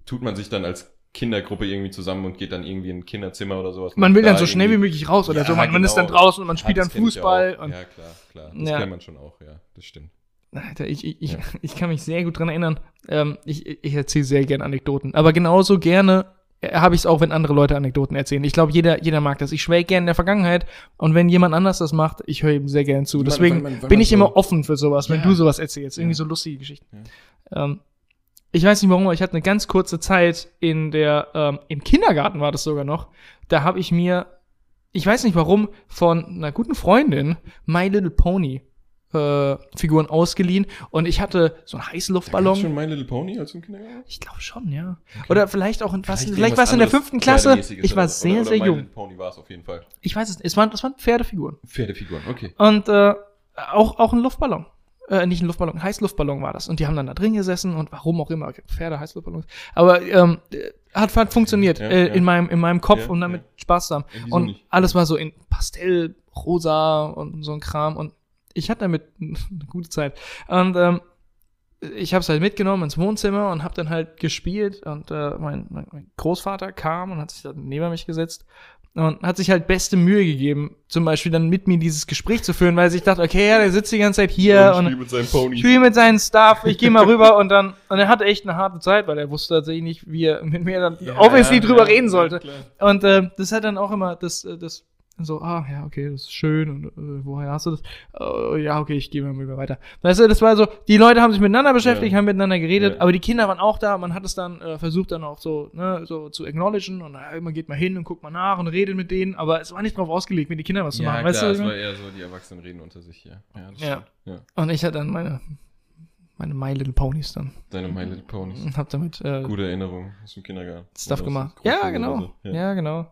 tut man sich dann als Kindergruppe irgendwie zusammen und geht dann irgendwie in ein Kinderzimmer oder sowas. Man will Da dann so schnell wie möglich raus oder Ja, so. Man, man ist dann genau. draußen und man Ja, spielt das dann Fußball. Und, Ja, klar, klar. Das Ja. kennt man schon auch, ja. Das stimmt. Alter, ich, ich, ich, Ja. ich kann mich sehr gut dran erinnern. Ähm, ich ich erzähle sehr gerne Anekdoten. Aber genauso gerne habe ich es auch, wenn andere Leute Anekdoten erzählen. Ich glaube, jeder, jeder mag das. Ich schwelge gerne in der Vergangenheit. Und wenn jemand anders das macht, ich höre ihm sehr gerne zu. Deswegen weil man- bin man ich so- immer offen für sowas, wenn Ja. du sowas erzählst. Irgendwie Ja. so lustige Geschichten. Ähm, ich weiß nicht warum, aber ich hatte eine ganz kurze Zeit in der, ähm, im Kindergarten war das sogar noch. Da habe ich mir, ich weiß nicht warum, von einer guten Freundin My Little Pony äh, Figuren ausgeliehen und ich hatte so einen Da Heißluftballon. gab's schon My Little Pony als im Kindergarten? Ich glaube schon, ja. Oder vielleicht auch in was, vielleicht, irgendwas war es in der fünften Klasse. Ich war sehr, oder, sehr oder My jung. Little Pony war es auf jeden Fall. Ich weiß es nicht. Es waren, das waren Pferdefiguren. Pferdefiguren, okay. Und äh, auch, auch ein Luftballon. Äh, nicht ein Luftballon, ein Heißluftballon war das. Und die haben dann da drin gesessen und warum auch immer, Pferde, Heißluftballons. Aber ähm, äh, hat, hat funktioniert Ja, äh, ja. in, meinem, in meinem Kopf Ja, und damit. Spaß zu haben. Und nicht? alles war so in Pastell, rosa und so ein Kram. Und ich hatte damit eine gute Zeit. Und ähm, ich habe es halt mitgenommen ins Wohnzimmer und habe dann halt gespielt. Und äh, mein, mein, Großvater kam und hat sich dann neben mich gesetzt und hat sich halt beste Mühe gegeben, zum Beispiel dann mit mir dieses Gespräch zu führen, weil er sich dachte, okay, ja, der sitzt die ganze Zeit hier und, spielt mit seinem Pony. spielt mit seinen Stuff, ich gehe mal rüber und dann, und er hatte echt eine harte Zeit, weil er wusste tatsächlich nicht, wie er mit mir dann obviously ja, drüber ja, reden ja, sollte. Und äh, das hat dann auch immer das, äh, das so, ah, ja, okay, das ist schön und äh, woher hast du das? Äh, ja, okay, ich gehe mal wieder weiter. Weißt du, das war so, die Leute haben sich miteinander beschäftigt, Ja. haben miteinander geredet, Ja. aber die Kinder waren auch da, man hat es dann äh, versucht dann auch so, ne, so zu acknowledgen und äh, man geht mal hin und guckt mal nach und redet mit denen, aber es war nicht drauf ausgelegt, mit den Kindern was zu Ja, machen, klar, weißt du? es war eher so, die Erwachsenen reden unter sich, ja. Ja, das Ja. stimmt. ja. Und ich hatte dann meine, meine My Little Ponies dann Deine My Little Ponys. und hab damit äh, Gute Erinnerung aus dem Kindergarten. Stuff gemacht. der Ja, genau. oder so. Ja. genau.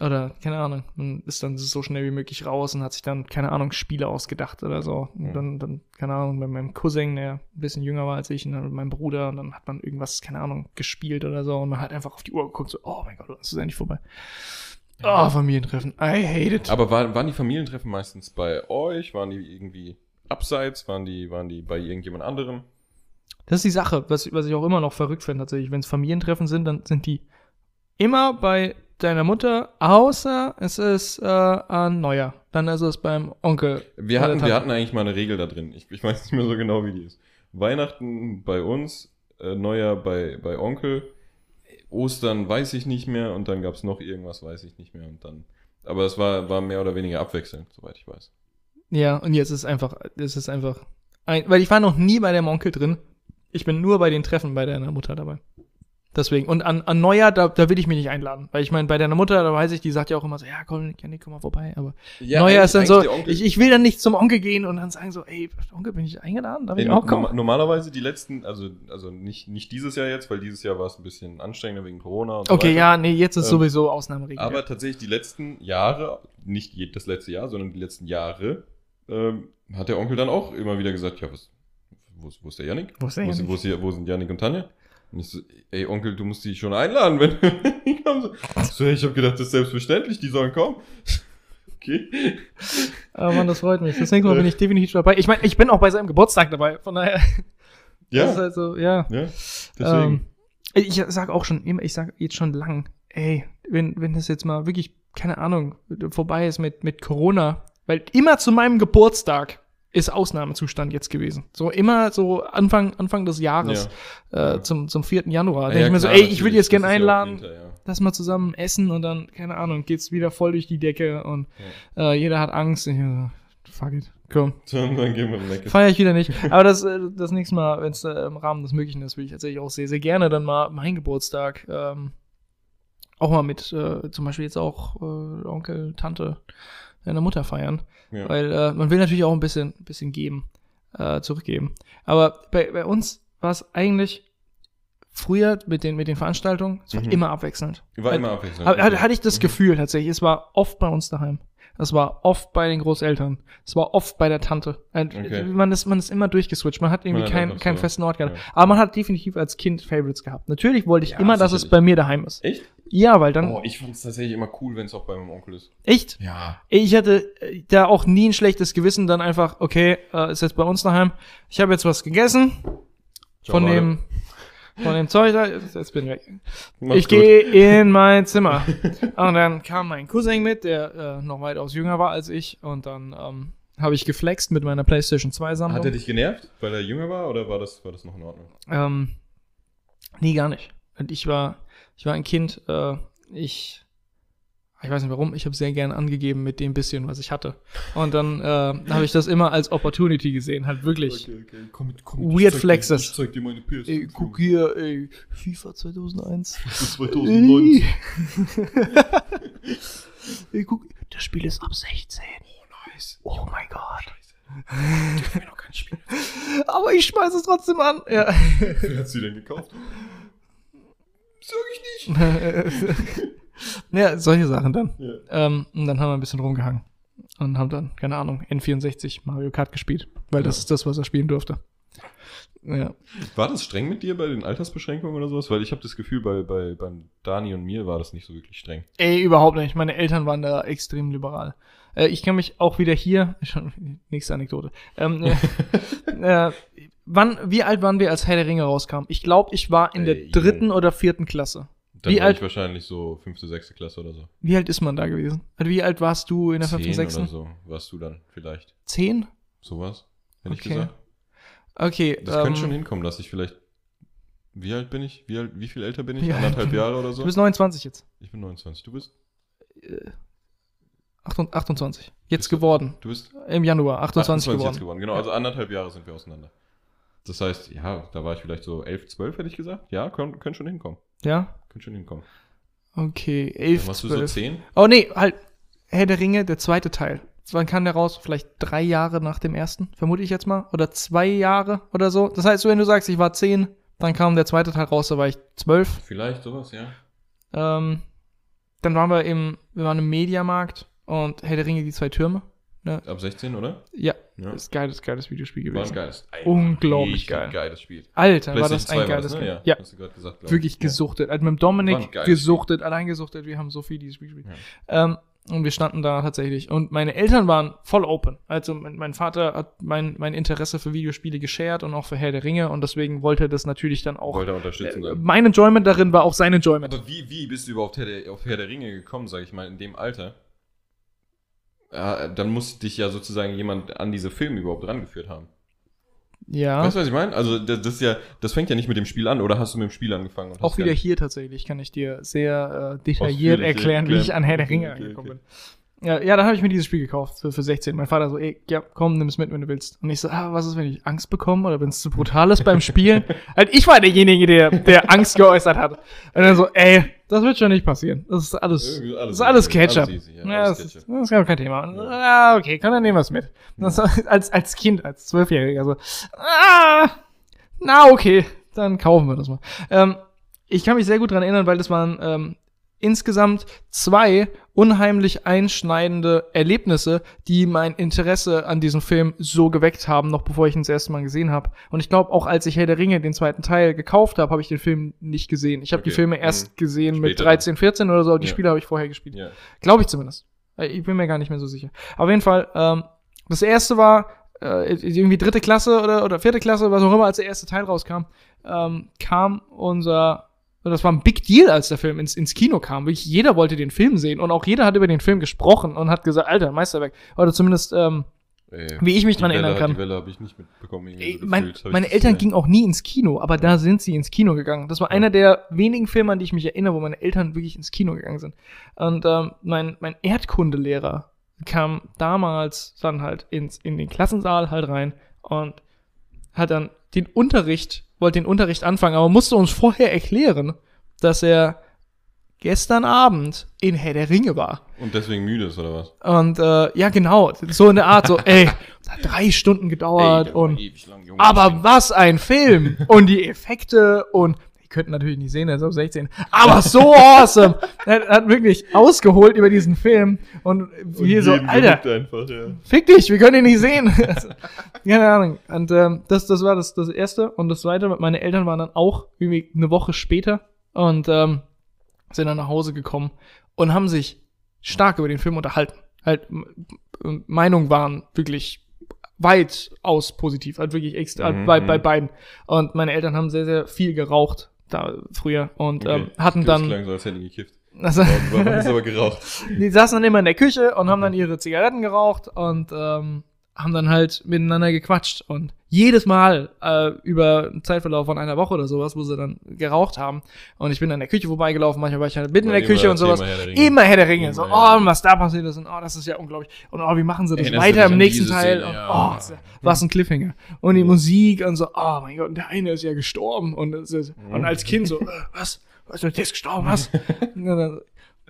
Ja. Oder, keine Ahnung, man ist dann so schnell wie möglich raus und hat sich dann, keine Ahnung, Spiele ausgedacht oder so. Und Ja. dann, dann, keine Ahnung, bei meinem Cousin, der ein bisschen jünger war als ich, und dann mit meinem Bruder, und dann hat man irgendwas, keine Ahnung, gespielt oder so. Und man hat einfach auf die Uhr geguckt, so, oh mein Gott, es ist endlich vorbei. Oh, Familientreffen. I hate it. Aber waren, waren die Familientreffen meistens bei euch? Waren die irgendwie abseits? Waren die, waren die bei irgendjemand anderem? Das ist die Sache, was, was ich auch immer noch verrückt finde, tatsächlich. Wenn es Familientreffen sind, dann sind die immer bei deiner Mutter, außer es ist äh, an Neujahr. Dann ist es beim Onkel. Wir hatten, wir hatten eigentlich mal eine Regel da drin. Ich, ich weiß nicht mehr so genau, wie die ist. Weihnachten bei uns, äh, Neujahr bei, bei Onkel, Ostern weiß ich nicht mehr und dann gab es noch irgendwas, weiß ich nicht mehr und dann. Aber es war, war mehr oder weniger abwechselnd, soweit ich weiß. Ja, und jetzt ist einfach, es ist einfach, ein, weil ich war noch nie bei dem Onkel drin. Ich bin nur bei den Treffen bei deiner Mutter dabei. Deswegen. Und an, an Neujahr, da, da will ich mich nicht einladen. Weil ich meine, bei deiner Mutter, da weiß ich, die sagt ja auch immer so, ja, komm, Janik, komm mal vorbei. Aber Neujahr ist dann so, ich, ich will dann nicht zum Onkel gehen und dann sagen so, ey, Onkel, bin ich eingeladen? Darf ich Ey, auch kommen? norma- normalerweise die letzten, also, also nicht, nicht dieses Jahr jetzt, weil dieses Jahr war es ein bisschen anstrengender wegen Corona und so Okay, weiter. ja, nee, jetzt ist Ähm, sowieso Ausnahmeregel. Aber tatsächlich die letzten Jahre, nicht das letzte Jahr, sondern die letzten Jahre, ähm, hat der Onkel dann auch immer wieder gesagt, ja, was, wo, ist- wo ist der Janik? Wo ist der Wo, ist, wo, ist hier, wo sind Janik und Tanja? Und ich so, ey Onkel, du musst die schon einladen, wenn die kommen. So, so ich habe gedacht, das ist selbstverständlich, die sollen kommen. Okay. Aber Mann, das freut mich. Das nächste Mal bin ich definitiv dabei. Ich meine, ich bin auch bei seinem Geburtstag dabei. Von daher, Ja, das ist halt so, ja. ja, deswegen. Ähm, ich sag auch schon immer, ich sag jetzt schon lang, ey, wenn, wenn das jetzt mal wirklich, keine Ahnung, vorbei ist mit, mit Corona, weil immer zu meinem Geburtstag ist Ausnahmezustand jetzt gewesen. So immer so Anfang, Anfang des Jahres, äh, zum, zum 4. Januar. Ja, denk ich mir so, klar, ey, ich will jetzt gerne ja einladen, Winter, ja. lass mal zusammen essen und dann, keine Ahnung, geht's wieder voll durch die Decke und äh, jeder hat Angst. Ich so, fuck it, Komm. Dann, dann gehen wir weg. Feiere ich wieder nicht. Aber das, äh, das nächste Mal, wenn es äh, im Rahmen des Möglichen ist, würde ich tatsächlich auch sehr, sehr gerne dann mal meinen Geburtstag ähm, auch mal mit äh, zum Beispiel jetzt auch äh, Onkel, Tante, deiner Mutter feiern. Ja. Weil äh, man will natürlich auch ein bisschen, bisschen geben, äh, zurückgeben. Aber bei, bei uns war es eigentlich früher mit den, mit den Veranstaltungen, es war Mhm. immer abwechselnd. War Hat- immer abwechselnd. Hat, hatte ich das Mhm. Gefühl tatsächlich. Es war oft bei uns daheim. Es war oft bei den Großeltern. Es war oft bei der Tante. Ein- Okay. Man, ist, man ist immer durchgeswitcht. Man hat irgendwie Man keinen keinen so- festen Ort gehabt. ja. Aber man hat definitiv als Kind Favorites gehabt. Natürlich wollte ich Ja, immer, dass es sicherlich. bei mir daheim ist. Echt? Ja, weil dann. Oh, ich fand es tatsächlich immer cool, wenn es auch bei meinem Onkel ist. Echt? Ja. Ich hatte äh, da auch nie ein schlechtes Gewissen, dann einfach, okay, äh, ist jetzt bei uns daheim. Ich habe jetzt was gegessen von dem von dem Zeug da. Jetzt bin ich weg. Mach's ich gehe in mein Zimmer. und dann kam mein Cousin mit, der äh, noch weitaus jünger war als ich. Und dann ähm, habe ich geflext mit meiner PlayStation 2 Sammlung. Hat er dich genervt, weil er jünger war oder war das, war das noch in Ordnung? Ähm, nee, gar nicht. Und ich war, ich war ein Kind, äh, ich, ich weiß nicht warum, ich habe sehr gern angegeben mit dem bisschen, was ich hatte. Und dann äh, habe ich das immer als Opportunity gesehen, halt wirklich. okay. Komm mit, komm Weird Flexes. ich zeig dir meine PS. Ey, guck hier, ey, FIFA 2001. Das ist 2009. ey, guck, das Spiel ist ab 16. Oh, nice. Oh mein Gott. Dürfen wir noch kein Spiel. Aber ich schmeiß es trotzdem an. Ja. Wer hat sie denn gekauft? Sag ich nicht. ja, solche Sachen dann. Ja. Ähm, und dann haben wir ein bisschen rumgehangen. Und haben dann, keine Ahnung, N64 Mario Kart gespielt. Weil das Ja. ist das, was er spielen durfte. Ja. War das streng mit dir bei den Altersbeschränkungen oder sowas? Weil ich habe das Gefühl, bei, bei, beim Dani und mir war das nicht so wirklich streng. Ey, überhaupt nicht. Meine Eltern waren da extrem liberal. Äh, ich kann mich auch wieder hier, schon, nächste Anekdote. Ähm, äh, äh, wann, wie alt waren wir, als Herr der Ringe rauskam? Ich glaube, ich war in der Ey, dritten oder vierten Klasse. Dann Wie war alt- ich wahrscheinlich so fünfte, sechste Klasse oder so. Wie alt ist man da gewesen? Also wie alt warst du in der fünften, sechsten? oder so warst du dann vielleicht. Zehn? Sowas, hätte ich Okay. gesagt. Okay. Das ähm, könnte schon hinkommen, dass ich vielleicht. Wie alt bin ich? Wie, alt, wie viel älter bin ich? Anderthalb Jahre oder so? Du bist 29 jetzt. ich bin 29. Du bist? Äh, 28 28. Jetzt Bist geworden. Du bist Im Januar. 28, geworden. jetzt geworden. Genau, also anderthalb Jahre sind wir auseinander. Das heißt, ja, da war ich vielleicht so 11, 12, hätte ich gesagt. Ja, können schon hinkommen. Ja? Können schon hinkommen. Okay. Dann 11, warst du so 12. 10? Oh nee, halt. Herr der Ringe, der zweite Teil. Wann kam der raus? Vielleicht drei Jahre nach dem ersten, vermute ich jetzt mal. Oder zwei Jahre oder so. Das heißt, wenn du sagst, ich war zehn, dann kam der zweite Teil raus, da war ich zwölf. Vielleicht sowas, ja. Ähm, dann waren wir im, wir waren im Mediamarkt und Herr der Ringe, die zwei Türme. Ab 16, oder? Ja, Ja. ist geiles, geiles Videospiel War ein gewesen. geiles. ein Unglaublich geil. geiles Spiel. Alter, war das ein 2 war geiles ne? Spiel. Ja, Ja, hast du gerade gesagt, glaub wirklich ich. gesuchtet. Also mit Dominik gesuchtet, allein gesuchtet. Wir haben so viel dieses Spiel gespielt. Ähm, und wir standen da tatsächlich. Und meine Eltern waren voll open. Also mein, mein Vater hat mein, mein Interesse für Videospiele geshared und auch für Herr der Ringe. Und deswegen wollte er das natürlich dann Ja. auch. Wollte er unterstützen Äh, mein Enjoyment darin war auch sein Enjoyment. Aber wie, wie bist du überhaupt Herr der, auf Herr der Ringe gekommen, sag ich mal, in dem Alter? Dann muss dich ja sozusagen jemand an diese Filme überhaupt rangeführt haben. Ja. Weißt du, was ich meine? Also das, das ist ja, das fängt ja nicht mit dem Spiel an, oder hast du mit dem Spiel angefangen? Auch wieder hier tatsächlich kann ich dir sehr äh, detailliert Ausführlich erklären, wie ich erklären. an Herr der Ringe Okay, angekommen okay. bin. Ja, ja, da habe ich mir dieses Spiel gekauft für, für 16. Mein Vater so, ey, ja, komm, nimm es mit, wenn du willst. Und ich so, ah, was ist, wenn ich Angst bekomme oder wenn es zu brutal ist beim Spielen? halt, ich war derjenige, der, der Angst geäußert hat. Und dann so, ey, das wird schon nicht passieren. Das ist alles, Irgendwie das ist alles Ketchup. easy, ja, ja, alles das, ist, Ketchup. das ist gar kein Thema. Ah, okay, komm, dann nehmen wir es mit. Das, als, als Kind, als Zwölfjähriger so, ah, na, okay, dann kaufen wir das mal. Ähm, ich kann mich sehr gut dran erinnern, weil das waren ähm, insgesamt zwei unheimlich einschneidende Erlebnisse, die mein Interesse an diesem Film so geweckt haben, noch bevor ich ihn das erste Mal gesehen habe. Und ich glaube, auch als ich Herr der Ringe, den zweiten Teil, gekauft habe, habe ich den Film nicht gesehen. Ich habe die Okay. Filme erst Mhm. gesehen mit Später. 13, 14 oder so. Die Ja. Spiele habe ich vorher gespielt. Ja. Glaube ich zumindest. Äh, Ich bin mir gar nicht mehr so sicher. Auf jeden Fall, ähm, das erste war äh, irgendwie dritte Klasse oder, oder vierte Klasse, was auch immer, als der erste Teil rauskam, ähm, kam unser, das war ein Big Deal, als der Film ins, ins Kino kam. Wirklich jeder wollte den Film sehen und auch jeder hat über den Film gesprochen und hat gesagt, Alter, Meisterwerk. Oder zumindest, ähm, Ey, wie ich mich dran Welle, erinnern kann. Die Welle habe ich nicht mitbekommen. Ey, mein, meine Eltern gesehen. gingen auch nie ins Kino, aber da sind sie ins Kino gegangen. Das war einer der wenigen Filme, an die ich mich erinnere, wo meine Eltern wirklich ins Kino gegangen sind. Und ähm, mein, mein Erdkundelehrer, kam damals dann halt ins, in den Klassensaal halt rein und hat dann den Unterricht, wollte den Unterricht anfangen, aber musste uns vorher erklären, dass er gestern Abend in Herr der Ringe war. Und deswegen müde ist, oder was? Und äh, ja, genau, so in der Art, so, ey, das hat drei Stunden gedauert war und lang, aber was ein Film! Und die Effekte und die könnten natürlich nicht sehen, er ist auf 16, aber so awesome! Er hat wirklich ausgeholt über diesen Film und hier so, Alter, einfach, ja. fick dich, wir können ihn nicht sehen. Also, Keine Ahnung. Und ähm, das, das war das, das Erste. Und das Zweite, meine Eltern waren dann auch irgendwie eine Woche später und ähm, sind dann nach Hause gekommen und haben sich stark über den Film unterhalten. Halt, Meinungen waren wirklich weitaus positiv, halt wirklich extra Mhm, bei, mhm. bei beiden. Und meine Eltern haben sehr, sehr viel geraucht da früher und ähm, Okay. hatten Das dann. klang so, als hätten gekifft. Also, aber geraucht. die saßen dann immer in der Küche und haben dann ihre Zigaretten geraucht und ähm, haben dann halt miteinander gequatscht. Und jedes Mal äh, über einen Zeitverlauf von einer Woche oder sowas, wo sie dann geraucht haben. Und ich bin an der Küche vorbeigelaufen, manchmal war ich halt mitten in der Immer Küche und sowas. Thema Herr der Ringe. Immer Herr der Ringe. Immer so, oh, was da passiert ist und oh, das ist ja unglaublich. Und oh, wie machen sie das Erinnerst weiter im nächsten Teil? Szene? Und, Ja. oh, ja- was ein Cliffhanger. Und die Musik und so, oh mein Gott, der eine ist ja gestorben. Und, ist, und als Kind so, äh, was? Was, der ist gestorben, was?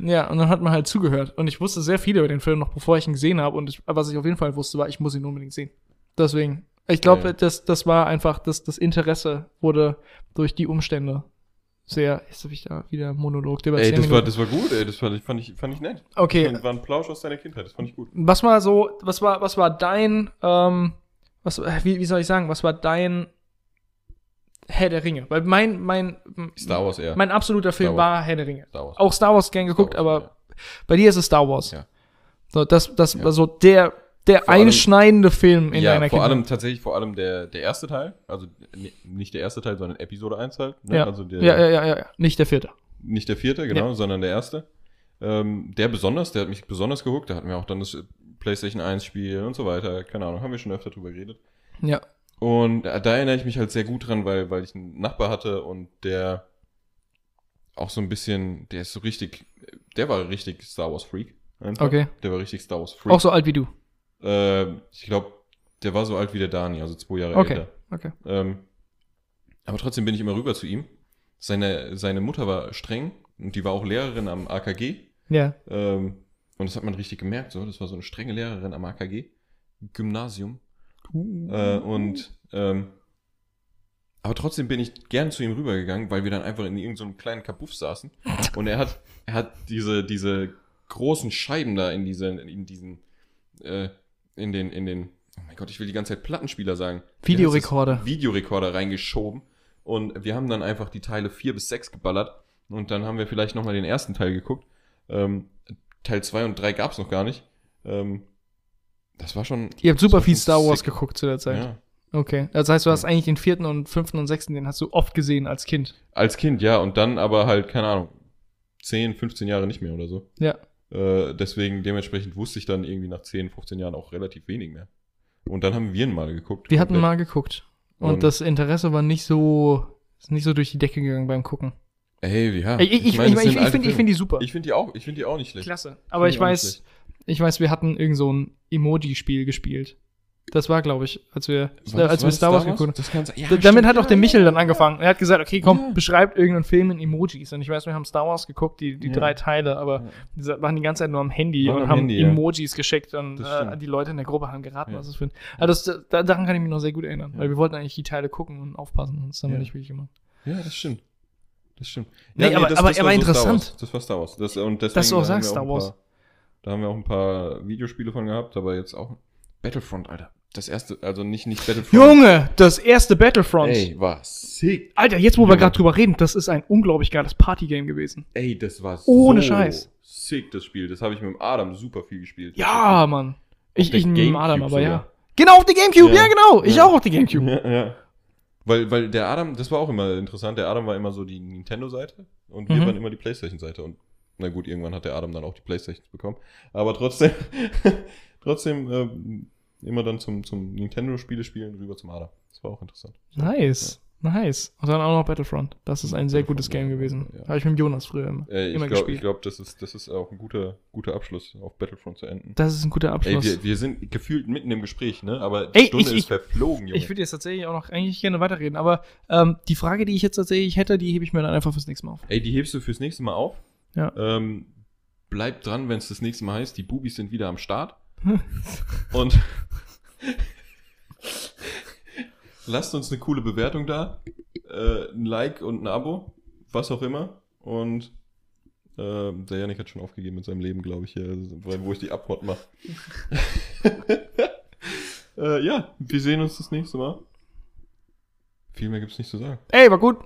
Ja, und dann hat man halt zugehört. Und ich wusste sehr viel über den Film noch, bevor ich ihn gesehen habe. Und ich, was ich auf jeden Fall wusste, war, ich muss ihn unbedingt sehen. Deswegen, ich glaube, Ja. das, das war einfach, das, das Interesse wurde durch die Umstände sehr, jetzt habe ich da wieder Monolog, der Ey, 10 das war, das war gut, ey. Das fand ich, fand ich, fand ich nett. Okay, Das war ein Plausch aus deiner Kindheit. Das fand ich gut. was war so, was war, was war dein, ähm, was, äh, wie, wie soll ich sagen, was war dein Herr der Ringe? Weil mein, mein, Star Wars eher. mein absoluter Film war Herr der Ringe. Star Wars. Auch Star Wars gern geguckt, Wars, aber bei dir ist es Star Wars. Ja. So, das, das Ja. war so der, der Vor allem- einschneidende Film in ja, deiner vor Kindheit. allem tatsächlich vor allem der, der erste Teil, also n- nicht der erste Teil, sondern Episode 1 halt. Ne? ja. Also der, ja, ja, ja, ja, ja, nicht der vierte. Nicht der vierte, genau, sondern der erste. Ähm, der besonders, der hat mich besonders gehuckt. Da hatten wir auch dann das PlayStation 1 Spiel und so weiter. Keine Ahnung, haben wir schon öfter drüber geredet. Ja. Und da, erinnere ich mich halt sehr gut dran, weil, weil ich einen Nachbar hatte und der auch so ein bisschen, der ist so richtig, der war richtig Star Wars Freak. Einfach. Okay. Der war richtig Star Wars Freak. Auch so alt wie du. Äh, ich glaube, der war so alt wie der Dani, also zwei Jahre Okay. älter. Okay. Ähm, aber trotzdem bin ich immer rüber zu ihm. Seine, seine Mutter war streng und die war auch Lehrerin am AKG. Ja. Ähm, und das hat man richtig gemerkt, so. Das war so eine strenge Lehrerin am AKG. Gymnasium. Äh, und ähm, aber trotzdem bin ich gern zu ihm rübergegangen, weil wir dann einfach in irgendeinem kleinen Kabuff saßen. Und er hat, er hat diese, diese großen Scheiben da in diese, in diesen, äh, in den, in den, oh mein Gott, ich will die ganze Zeit Plattenspieler sagen. Videorekorder. Videorekorder reingeschoben. Und wir haben dann einfach die Teile 4 bis 6 geballert. Und dann haben wir vielleicht nochmal den ersten Teil geguckt. Ähm, Teil 2 und 3 gab es noch gar nicht. Ähm, das war schon. Ihr habt super viel Star Wars sick. geguckt zu der Zeit. Ja. Okay. Das heißt, du hast eigentlich den vierten und fünften und sechsten, den hast du oft gesehen als Kind. Als Kind, ja. Und dann aber halt, keine Ahnung, 10, 15 Jahre nicht mehr oder so. Ja. Äh, deswegen, dementsprechend wusste ich dann irgendwie nach 10, 15 Jahren auch relativ wenig mehr. Und dann haben wir ihn mal geguckt. Wir hatten komplett. mal geguckt. Und, Und- das Interesse war nicht so, ist nicht so durch die Decke gegangen beim Gucken. Ey, ja. ich ich, ich, ich, das ich, ich finde ich Filme. find die super. Ich finde die auch, ich finde die auch nicht schlecht. Klasse. Aber ich weiß. Ich weiß, wir hatten irgend so ein Emoji-Spiel gespielt. Das war, glaube ich, als wir, War das- als war wir das Star Wars geguckt haben. Das. Ja, Damit stimmt, hat auch der Michel dann angefangen. Er hat gesagt, okay, komm, Ja. beschreibt irgendeinen Film in Emojis. Und ich weiß, wir haben Star Wars geguckt, die, die Ja. drei Teile, aber Ja. waren die ganze Zeit nur am Handy Waren und haben Handy. Emojis geschickt und Das äh, die Leute in der Gruppe haben geraten, was es für ein. Also das, da, daran kann ich mich noch sehr gut erinnern, weil wir wollten eigentlich die Teile gucken und aufpassen und das haben wir Ja. nicht wirklich gemacht. Ja, das stimmt. Das stimmt. Nee, aber- aber- war aber so Star interessant. Wars. Das war Star Wars. Das, und deswegen Dass du auch sagst, Star Wars. Da haben wir auch ein paar Videospiele von gehabt, aber jetzt auch Battlefront, Alter. Das erste, also nicht, nicht Battlefront. Junge, das erste Battlefront. Ey, war sick. Alter, jetzt wo wir Junge. gerade drüber reden, das ist ein unglaublich geiles Partygame gewesen. Ey, das war Ohne so Scheiß. sick, das Spiel. Das habe ich mit dem Adam super viel gespielt. Ja, Mann. Ich, ich nehme Adam, aber ja. sogar. Genau, auf die Gamecube, ja, Ja. genau. Ich Ja. auch auf die Gamecube. Ja, ja. Weil, weil der Adam, das war auch immer interessant, der Adam war immer so die Nintendo-Seite und wir Mhm. waren immer die Playstation-Seite. Und na gut, irgendwann hat der Adam dann auch die Playstations bekommen. Aber trotzdem, trotzdem ähm, immer dann zum, zum Nintendo-Spiele spielen rüber zum Adam. Das war auch interessant. Nice. Nice. Und dann auch noch Battlefront. Das ist ein sehr gutes Game gewesen. Ja. Habe ich mit Jonas früher immer, Äh, ich immer glaube, gespielt. glaub, das, ist, das ist auch ein guter, guter Abschluss auf Battlefront zu enden. das ist ein guter Ey, Abschluss. wir, wir sind gefühlt mitten im Gespräch, ne? Aber die Ey, Stunde ich- ist ich- verflogen, Junge. Ich würde jetzt tatsächlich auch noch eigentlich gerne weiterreden, aber ähm, die Frage, die ich jetzt tatsächlich hätte, die hebe ich mir dann einfach fürs nächste Mal auf. Ey, die hebst du fürs nächste Mal auf. Ja. Ähm, bleib dran, wenn es das nächste Mal heißt, die Bubis sind wieder am Start. Und lasst uns eine coole Bewertung da. Äh, ein Like und ein Abo. Was auch immer. Und äh, der Janik hat schon aufgegeben mit seinem Leben, glaube ich, hier, wo ich die Abhort mache. äh, ja, wir sehen uns das nächste Mal. Viel mehr gibt's nicht zu sagen. Ey, war gut.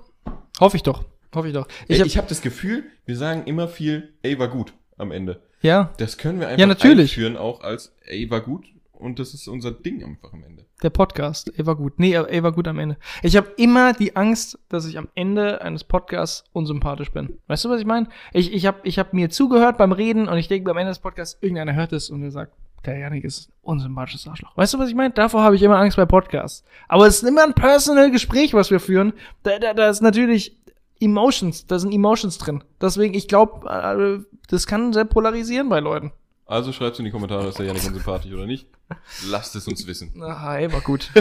Hoffe ich doch. Hoffe ich doch. Ich Ich habe hab, hab das Gefühl, wir sagen immer viel, ey, war gut am Ende. ja, Das können wir einfach Ja, natürlich. einführen, auch als, ey, war gut. Und das ist unser Ding einfach am Ende. der Podcast. Ey, war gut. Nee, ey, war gut am Ende. Ich habe immer die Angst, dass ich am Ende eines Podcasts unsympathisch bin. Weißt du, was ich meine? Ich, ich habe ich hab mir zugehört beim Reden und ich denke, am Ende des Podcasts, irgendeiner hört es und er sagt, der Janik ist ein unsympathisches Arschloch. Weißt du, was ich meine? Davor habe ich immer Angst bei Podcasts. Aber es ist immer ein personal Gespräch, was wir führen. Da, da, da ist natürlich Emotions, da sind Emotions drin. Deswegen, ich glaube, äh, das kann sehr polarisieren bei Leuten. Also schreibt in die Kommentare, ist der Janik unsympathisch oder nicht. Lasst es uns wissen. Ah, ey, war gut.